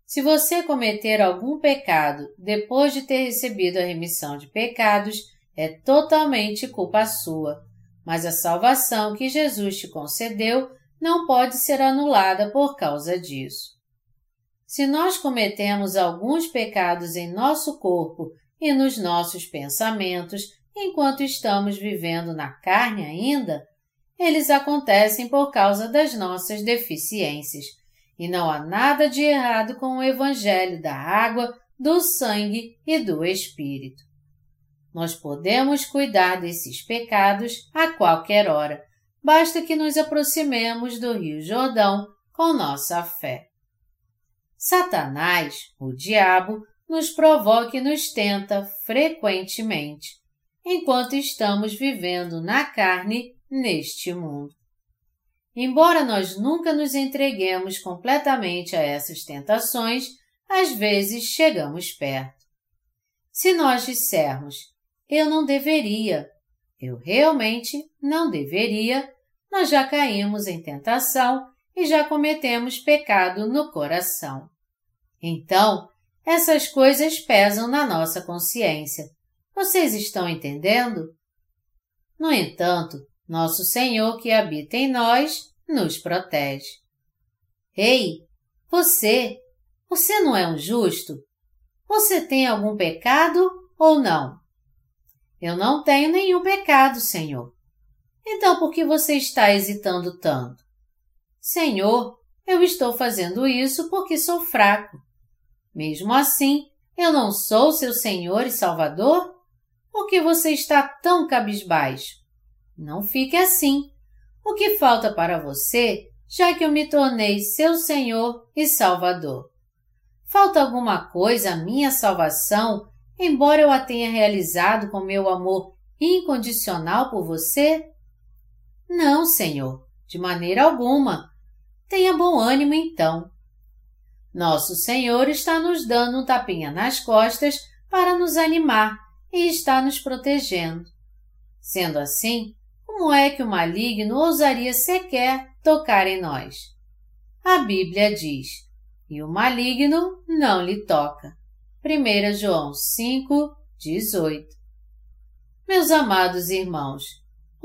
Se você cometer algum pecado depois de ter recebido a remissão de pecados, é totalmente culpa sua, mas a salvação que Jesus te concedeu não pode ser anulada por causa disso. Se nós cometemos alguns pecados em nosso corpo e nos nossos pensamentos enquanto estamos vivendo na carne ainda, eles acontecem por causa das nossas deficiências e não há nada de errado com o Evangelho da água, do sangue e do Espírito. Nós podemos cuidar desses pecados a qualquer hora, basta que nos aproximemos do Rio Jordão com nossa fé. Satanás, o diabo, nos provoca e nos tenta frequentemente, enquanto estamos vivendo na carne neste mundo. Embora nós nunca nos entreguemos completamente a essas tentações, às vezes chegamos perto. Se nós dissermos, eu não deveria, eu realmente não deveria, nós já caímos em tentação e já cometemos pecado no coração. Então, essas coisas pesam na nossa consciência. Vocês estão entendendo? No entanto, nosso Senhor que habita em nós nos protege. Ei, você, você não é um justo? Você tem algum pecado ou não? Eu não tenho nenhum pecado, Senhor. Então por que você está hesitando tanto? Senhor, eu estou fazendo isso porque sou fraco. Mesmo assim, eu não sou seu Senhor e Salvador? Por que você está tão cabisbaixo? Não fique assim. O que falta para você, já que eu me tornei seu Senhor e Salvador? Falta alguma coisa à minha salvação, embora eu a tenha realizado com meu amor incondicional por você? Não, Senhor, de maneira alguma. Tenha bom ânimo então. Nosso Senhor está nos dando um tapinha nas costas para nos animar e está nos protegendo. Sendo assim, como é que o maligno ousaria sequer tocar em nós? A Bíblia diz: e o maligno não lhe toca. 1 João 5, 18. Meus amados irmãos,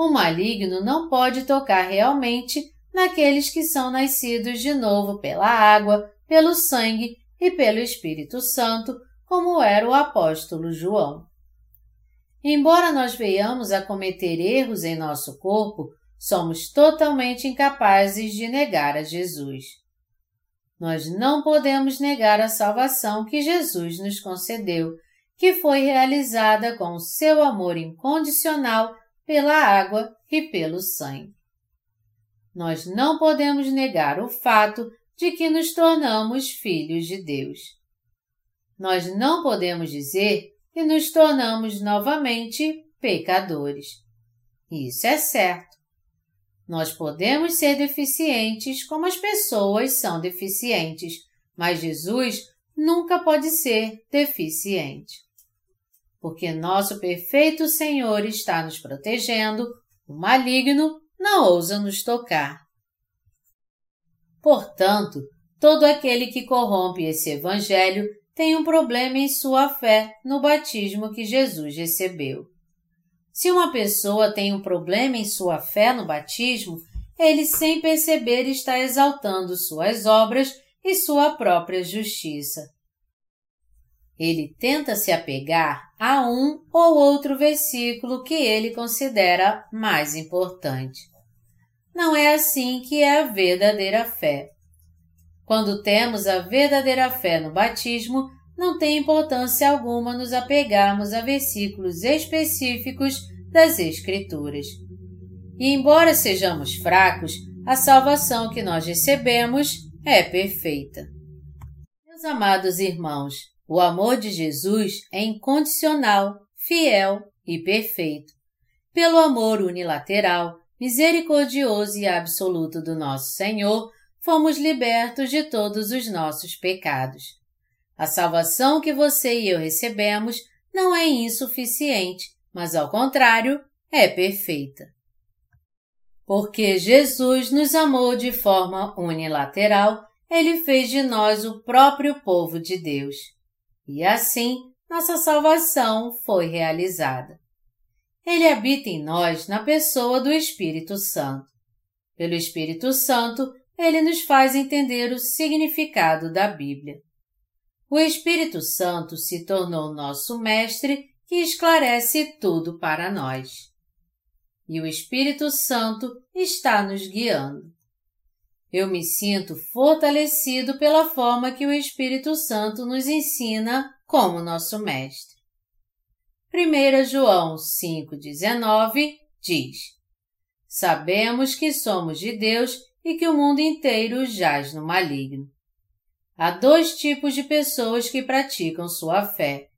o maligno não pode tocar realmente naqueles que são nascidos de novo pela água, pelo sangue e pelo Espírito Santo, como era o apóstolo João. Embora nós venhamos a cometer erros em nosso corpo, somos totalmente incapazes de negar a Jesus. Nós não podemos negar a salvação que Jesus nos concedeu, que foi realizada com o seu amor incondicional pela água e pelo sangue. Nós não podemos negar o fato de que nos tornamos filhos de Deus. Nós não podemos dizer e nos tornamos novamente pecadores. Isso é certo. Nós podemos ser deficientes como as pessoas são deficientes, mas Jesus nunca pode ser deficiente. Porque nosso perfeito Senhor está nos protegendo, o maligno não ousa nos tocar. Portanto, todo aquele que corrompe esse Evangelho tem um problema em sua fé no batismo que Jesus recebeu. Se uma pessoa tem um problema em sua fé no batismo, ele sem perceber está exaltando suas obras e sua própria justiça. Ele tenta se apegar a um ou outro versículo que ele considera mais importante. Não é assim que é a verdadeira fé. Quando temos a verdadeira fé no batismo, não tem importância alguma nos apegarmos a versículos específicos das Escrituras. E embora sejamos fracos, a salvação que nós recebemos é perfeita. Meus amados irmãos, o amor de Jesus é incondicional, fiel e perfeito. Pelo amor unilateral, misericordioso e absoluto do nosso Senhor, fomos libertos de todos os nossos pecados. A salvação que você e eu recebemos não é insuficiente, mas ao contrário, é perfeita. Porque Jesus nos amou de forma unilateral, ele fez de nós o próprio povo de Deus. E assim, nossa salvação foi realizada. Ele habita em nós na pessoa do Espírito Santo. Pelo Espírito Santo, ele nos faz entender o significado da Bíblia. O Espírito Santo se tornou nosso mestre que esclarece tudo para nós e o Espírito Santo está nos guiando. Eu me sinto fortalecido pela forma que o Espírito Santo nos ensina como nosso Mestre. 1 João 5,19 diz: Sabemos que somos de Deus e que o mundo inteiro jaz no maligno. Há dois tipos de pessoas que praticam sua fé: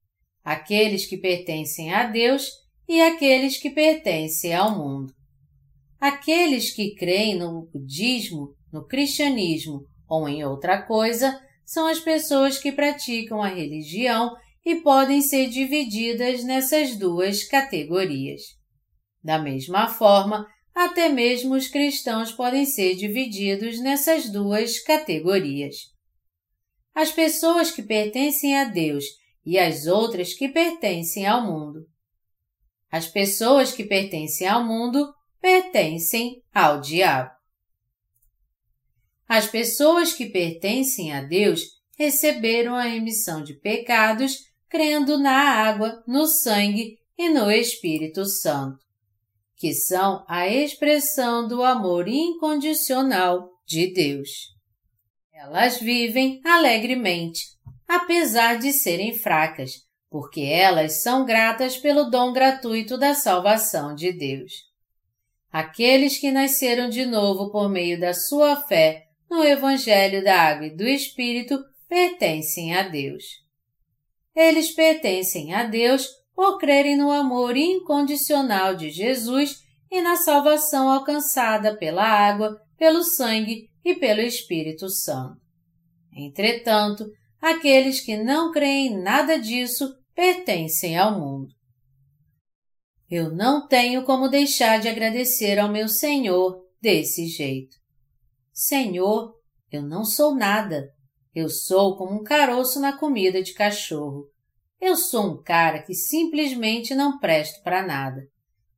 aqueles que pertencem a Deus e aqueles que pertencem ao mundo. Aqueles que creem no budismo, no cristianismo ou em outra coisa são as pessoas que praticam a religião e podem ser divididas nessas duas categorias. Da mesma forma, até mesmo os cristãos podem ser divididos nessas duas categorias. As pessoas que pertencem a Deus e as outras que pertencem ao mundo. As pessoas que pertencem ao mundo pertencem ao diabo. As pessoas que pertencem a Deus receberam a remissão de pecados crendo na água, no sangue e no Espírito Santo, que são a expressão do amor incondicional de Deus. Elas vivem alegremente, apesar de serem fracas, porque elas são gratas pelo dom gratuito da salvação de Deus. Aqueles que nasceram de novo por meio da sua fé no Evangelho da Água e do Espírito pertencem a Deus. Eles pertencem a Deus por crerem no amor incondicional de Jesus e na salvação alcançada pela água, pelo sangue e pelo Espírito Santo. Entretanto, aqueles que não creem nada disso pertencem ao mundo. Eu não tenho como deixar de agradecer ao meu Senhor desse jeito. Senhor, eu não sou nada. Eu sou como um caroço na comida de cachorro. Eu sou um cara que simplesmente não presto para nada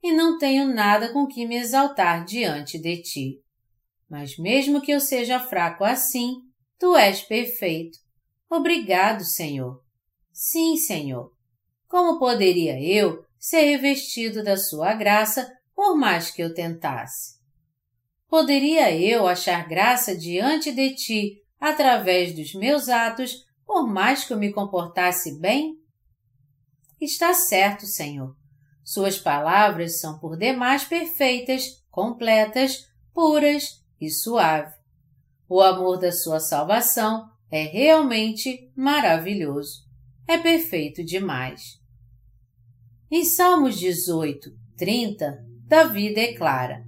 e não tenho nada com que me exaltar diante de ti. Mas mesmo que eu seja fraco assim, tu és perfeito. Obrigado, Senhor. Sim, Senhor. Como poderia eu ser revestido da sua graça por mais que eu tentasse? Poderia eu achar graça diante de ti através dos meus atos, por mais que eu me comportasse bem? Está certo, Senhor. Suas palavras são por demais perfeitas, completas, puras e suaves. O amor da sua salvação é realmente maravilhoso é perfeito demais. Em Salmos 18, 30, Davi declara: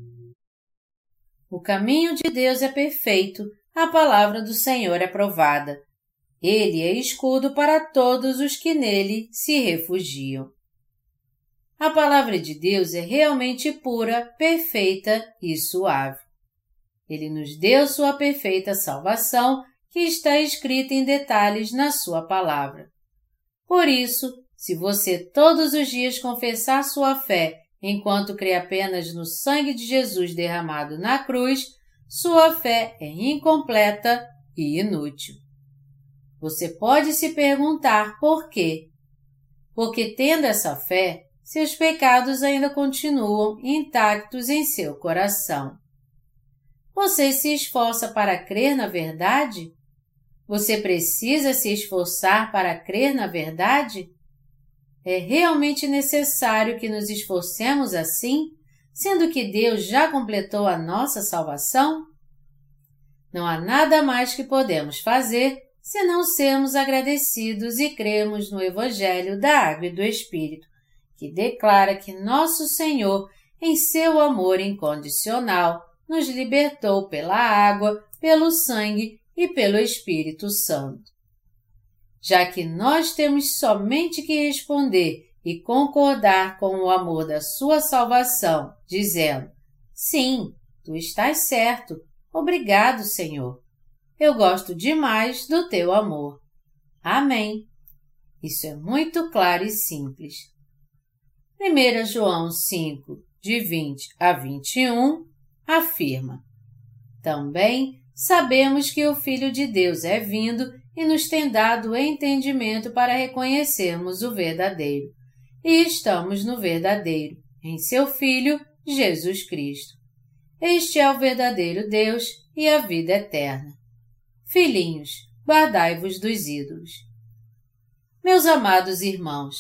O caminho de Deus é perfeito, a palavra do Senhor é provada. Ele é escudo para todos os que nele se refugiam. A palavra de Deus é realmente pura, perfeita e suave. Ele nos deu sua perfeita salvação, que está escrita em detalhes na sua palavra. Por isso, se você todos os dias confessar sua fé enquanto crê apenas no sangue de Jesus derramado na cruz, sua fé é incompleta e inútil. Você pode se perguntar por quê. Porque tendo essa fé, seus pecados ainda continuam intactos em seu coração. Você se esforça para crer na verdade? Você precisa se esforçar para crer na verdade? É realmente necessário que nos esforcemos assim, sendo que Deus já completou a nossa salvação? Não há nada mais que podemos fazer senão sermos agradecidos e cremos no Evangelho da Água e do Espírito, que declara que nosso Senhor, em seu amor incondicional, nos libertou pela água, pelo sangue e pelo Espírito Santo. Já que nós temos somente que responder e concordar com o amor da sua salvação, dizendo: Sim, tu estás certo. Obrigado, Senhor. Eu gosto demais do teu amor. Amém. Isso é muito claro e simples. 1 João 5, de 20 a 21, afirma: Também sabemos que o Filho de Deus é vindo e nos tem dado entendimento para reconhecermos o verdadeiro. E estamos no verdadeiro, em seu Filho, Jesus Cristo. Este é o verdadeiro Deus e a vida eterna. Filhinhos, guardai-vos dos ídolos. Meus amados irmãos,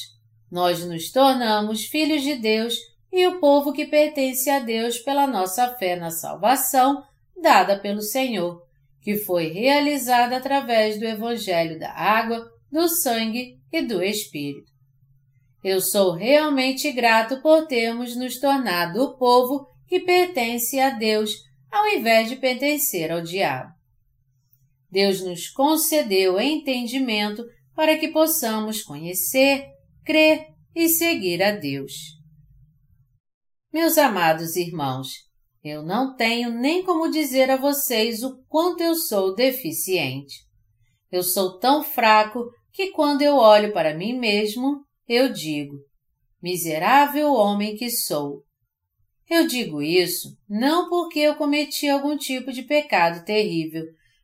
nós nos tornamos filhos de Deus e o povo que pertence a Deus pela nossa fé na salvação dada pelo Senhor, que foi realizada através do Evangelho da água, do sangue e do Espírito. Eu sou realmente grato por termos nos tornado o povo que pertence a Deus, ao invés de pertencer ao diabo. Deus nos concedeu entendimento para que possamos conhecer, crer e seguir a Deus. Meus amados irmãos, eu não tenho nem como dizer a vocês o quanto eu sou deficiente. Eu sou tão fraco que quando eu olho para mim mesmo, eu digo: miserável homem que sou. Eu digo isso não porque eu cometi algum tipo de pecado terrível,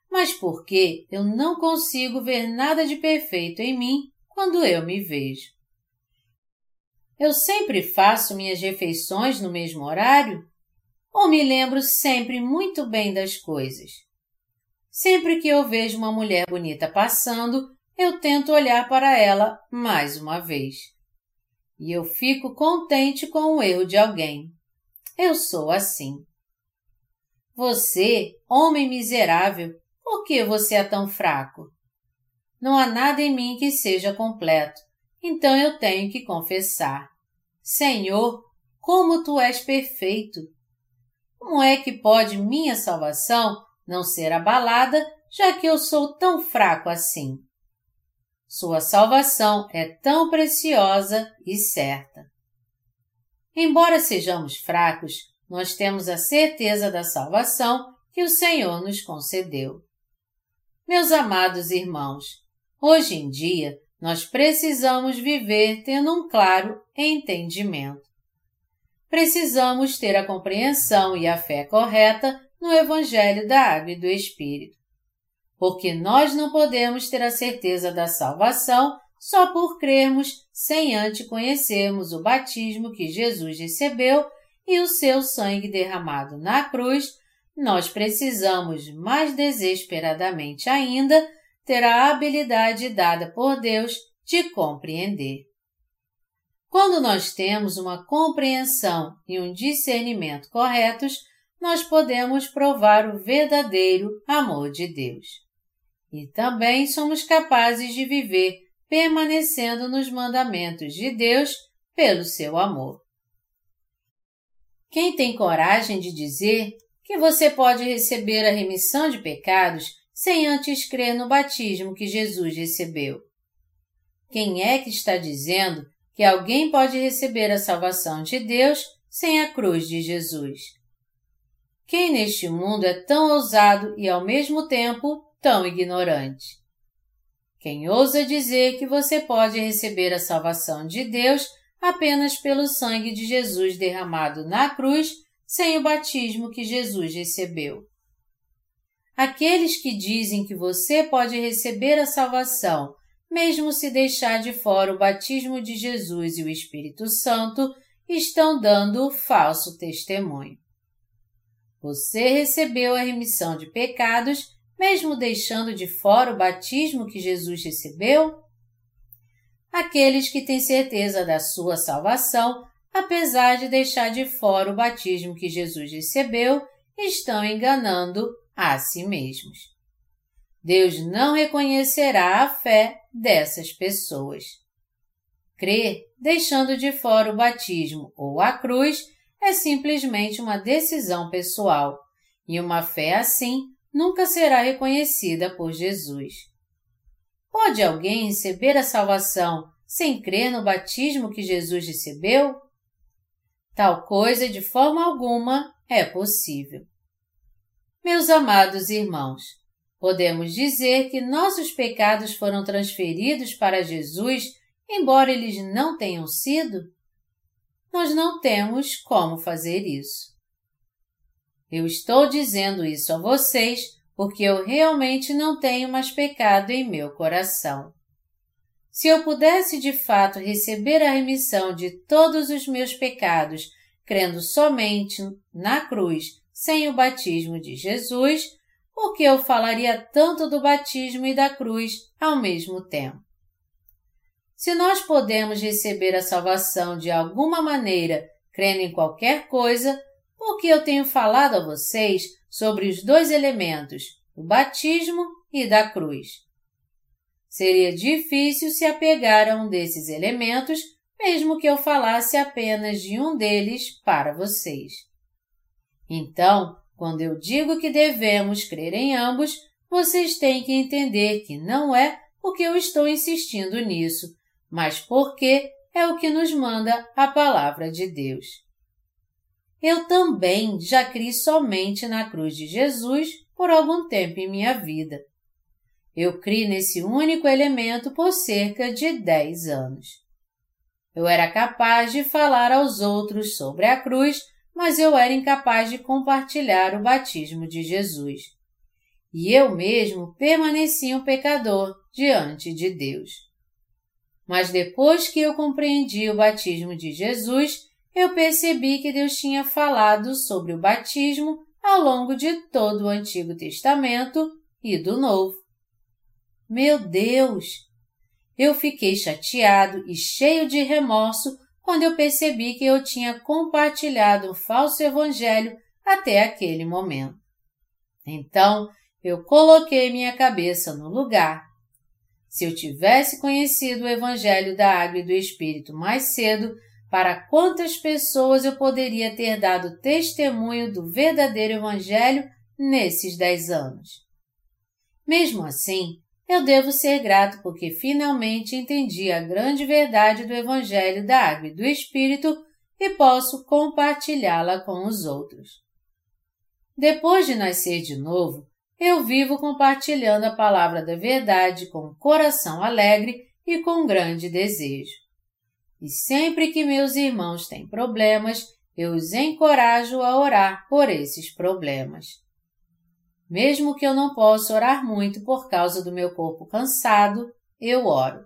mas porque eu não consigo ver nada de perfeito em mim quando eu me vejo. Eu sempre faço minhas refeições no mesmo horário? Ou me lembro sempre muito bem das coisas? Sempre que eu vejo uma mulher bonita passando, eu tento olhar para ela mais uma vez. E eu fico contente com o erro de alguém. Eu sou assim. Você, homem miserável, por que você é tão fraco? Não há nada em mim que seja completo, então eu tenho que confessar. Senhor, como tu és perfeito! Como é que pode minha salvação não ser abalada, já que eu sou tão fraco assim? Sua salvação é tão preciosa e certa. Embora sejamos fracos, nós temos a certeza da salvação que o Senhor nos concedeu. Meus amados irmãos, hoje em dia nós precisamos viver tendo um claro entendimento. Precisamos ter a compreensão e a fé correta no Evangelho da Água e do Espírito. Porque nós não podemos ter a certeza da salvação só por crermos sem antes conhecermos o batismo que Jesus recebeu e o seu sangue derramado na cruz nós precisamos mais desesperadamente ainda ter a habilidade dada por Deus de compreender. Quando nós temos uma compreensão e um discernimento corretos, nós podemos provar o verdadeiro amor de Deus. E também somos capazes de viver permanecendo nos mandamentos de Deus pelo seu amor. Quem tem coragem de dizer que você pode receber a remissão de pecados sem antes crer no batismo que Jesus recebeu. Quem é que está dizendo que alguém pode receber a salvação de Deus sem a cruz de Jesus? Quem neste mundo é tão ousado e ao mesmo tempo tão ignorante? Quem ousa dizer que você pode receber a salvação de Deus apenas pelo sangue de Jesus derramado na cruz sem o batismo que Jesus recebeu. Aqueles que dizem que você pode receber a salvação, mesmo se deixar de fora o batismo de Jesus e o Espírito Santo, estão dando falso testemunho. Você recebeu a remissão de pecados mesmo deixando de fora o batismo que Jesus recebeu? Aqueles que têm certeza da sua salvação, apesar de deixar de fora o batismo que Jesus recebeu, estão enganando a si mesmos. Deus não reconhecerá a fé dessas pessoas. Crer, deixando de fora o batismo ou a cruz, é simplesmente uma decisão pessoal, e uma fé assim nunca será reconhecida por Jesus. Pode alguém receber a salvação sem crer no batismo que Jesus recebeu? Tal coisa de forma alguma é possível. Meus amados irmãos, podemos dizer que nossos pecados foram transferidos para Jesus, embora eles não tenham sido? Nós não temos como fazer isso. Eu estou dizendo isso a vocês porque eu realmente não tenho mais pecado em meu coração. Se eu pudesse de fato receber a remissão de todos os meus pecados, crendo somente na cruz, sem o batismo de Jesus, por que eu falaria tanto do batismo e da cruz ao mesmo tempo? Se nós podemos receber a salvação de alguma maneira, crendo em qualquer coisa, porque eu tenho falado a vocês sobre os dois elementos, o batismo e da cruz. Seria difícil se apegar a um desses elementos, mesmo que eu falasse apenas de um deles para vocês. Então, quando eu digo que devemos crer em ambos, vocês têm que entender que não é porque eu estou insistindo nisso, mas porque é o que nos manda a palavra de Deus eu também já criei somente na cruz de Jesus por algum tempo em minha vida. Eu criei nesse único elemento por cerca de dez anos. Eu era capaz de falar aos outros sobre a cruz, mas eu era incapaz de compartilhar o batismo de Jesus. E eu mesmo permanecia um pecador diante de Deus. Mas depois que eu compreendi o batismo de Jesus, eu percebi que Deus tinha falado sobre o batismo ao longo de todo o Antigo Testamento e do Novo. Meu Deus! Eu fiquei chateado e cheio de remorso quando eu percebi que eu tinha compartilhado um falso evangelho até aquele momento. Então, eu coloquei minha cabeça no lugar. Se eu tivesse conhecido o evangelho da água e do Espírito mais cedo, para quantas pessoas eu poderia ter dado testemunho do verdadeiro Evangelho nesses dez anos. Mesmo assim, eu devo ser grato porque finalmente entendi a grande verdade do Evangelho da Água e do Espírito e posso compartilhá-la com os outros. Depois de nascer de novo, eu vivo compartilhando a palavra da verdade com coração alegre e com grande desejo. E sempre que meus irmãos têm problemas, eu os encorajo a orar por esses problemas. Mesmo que eu não possa orar muito por causa do meu corpo cansado, eu oro.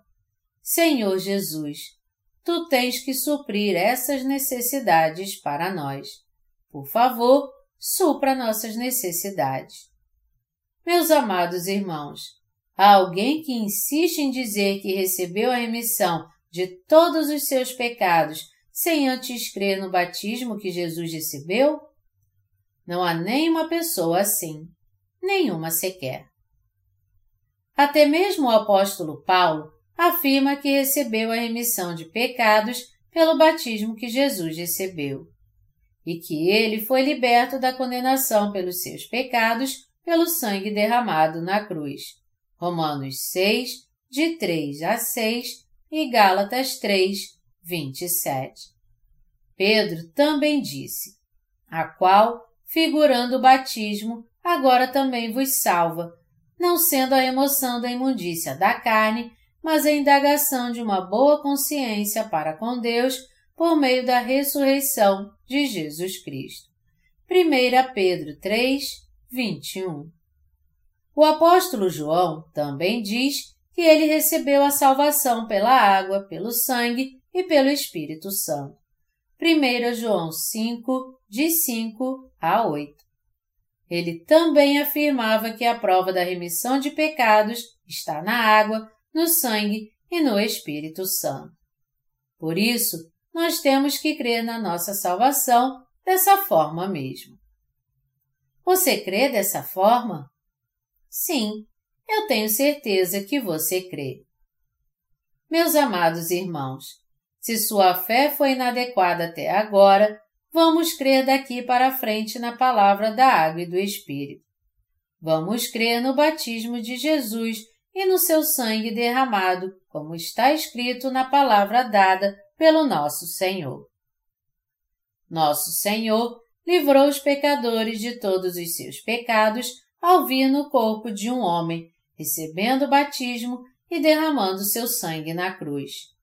Senhor Jesus, tu tens que suprir essas necessidades para nós. Por favor, supra nossas necessidades. Meus amados irmãos, há alguém que insiste em dizer que recebeu a remissão de todos os seus pecados sem antes crer no batismo que Jesus recebeu? Não há nenhuma pessoa assim, nenhuma sequer. Até mesmo o apóstolo Paulo afirma que recebeu a remissão de pecados pelo batismo que Jesus recebeu e que ele foi liberto da condenação pelos seus pecados pelo sangue derramado na cruz. Romanos 6, de 3 a 6 e Gálatas 3, 27. Pedro também disse, a qual, figurando o batismo, agora também vos salva, não sendo a remoção da imundícia da carne, mas a indagação de uma boa consciência para com Deus por meio da ressurreição de Jesus Cristo. 1 Pedro 3, 21. O apóstolo João também diz que ele recebeu a salvação pela água, pelo sangue e pelo Espírito Santo. 1 João 5, de 5 a 8. Ele também afirmava que a prova da remissão de pecados está na água, no sangue e no Espírito Santo. Por isso, nós temos que crer na nossa salvação dessa forma mesmo. Você crê dessa forma? Sim, eu tenho certeza que você crê. Meus amados irmãos, se sua fé foi inadequada até agora, vamos crer daqui para frente na palavra da água e do Espírito. Vamos crer no batismo de Jesus e no seu sangue derramado, como está escrito na palavra dada pelo nosso Senhor. Nosso Senhor livrou os pecadores de todos os seus pecados ao vir no corpo de um homem, recebendo o batismo e derramando seu sangue na cruz.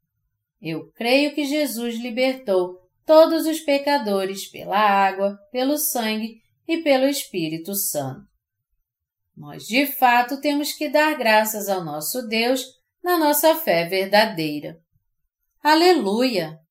Eu creio que Jesus libertou todos os pecadores pela água, pelo sangue e pelo Espírito Santo. Nós de fato temos que dar graças ao nosso Deus na nossa fé verdadeira. Aleluia!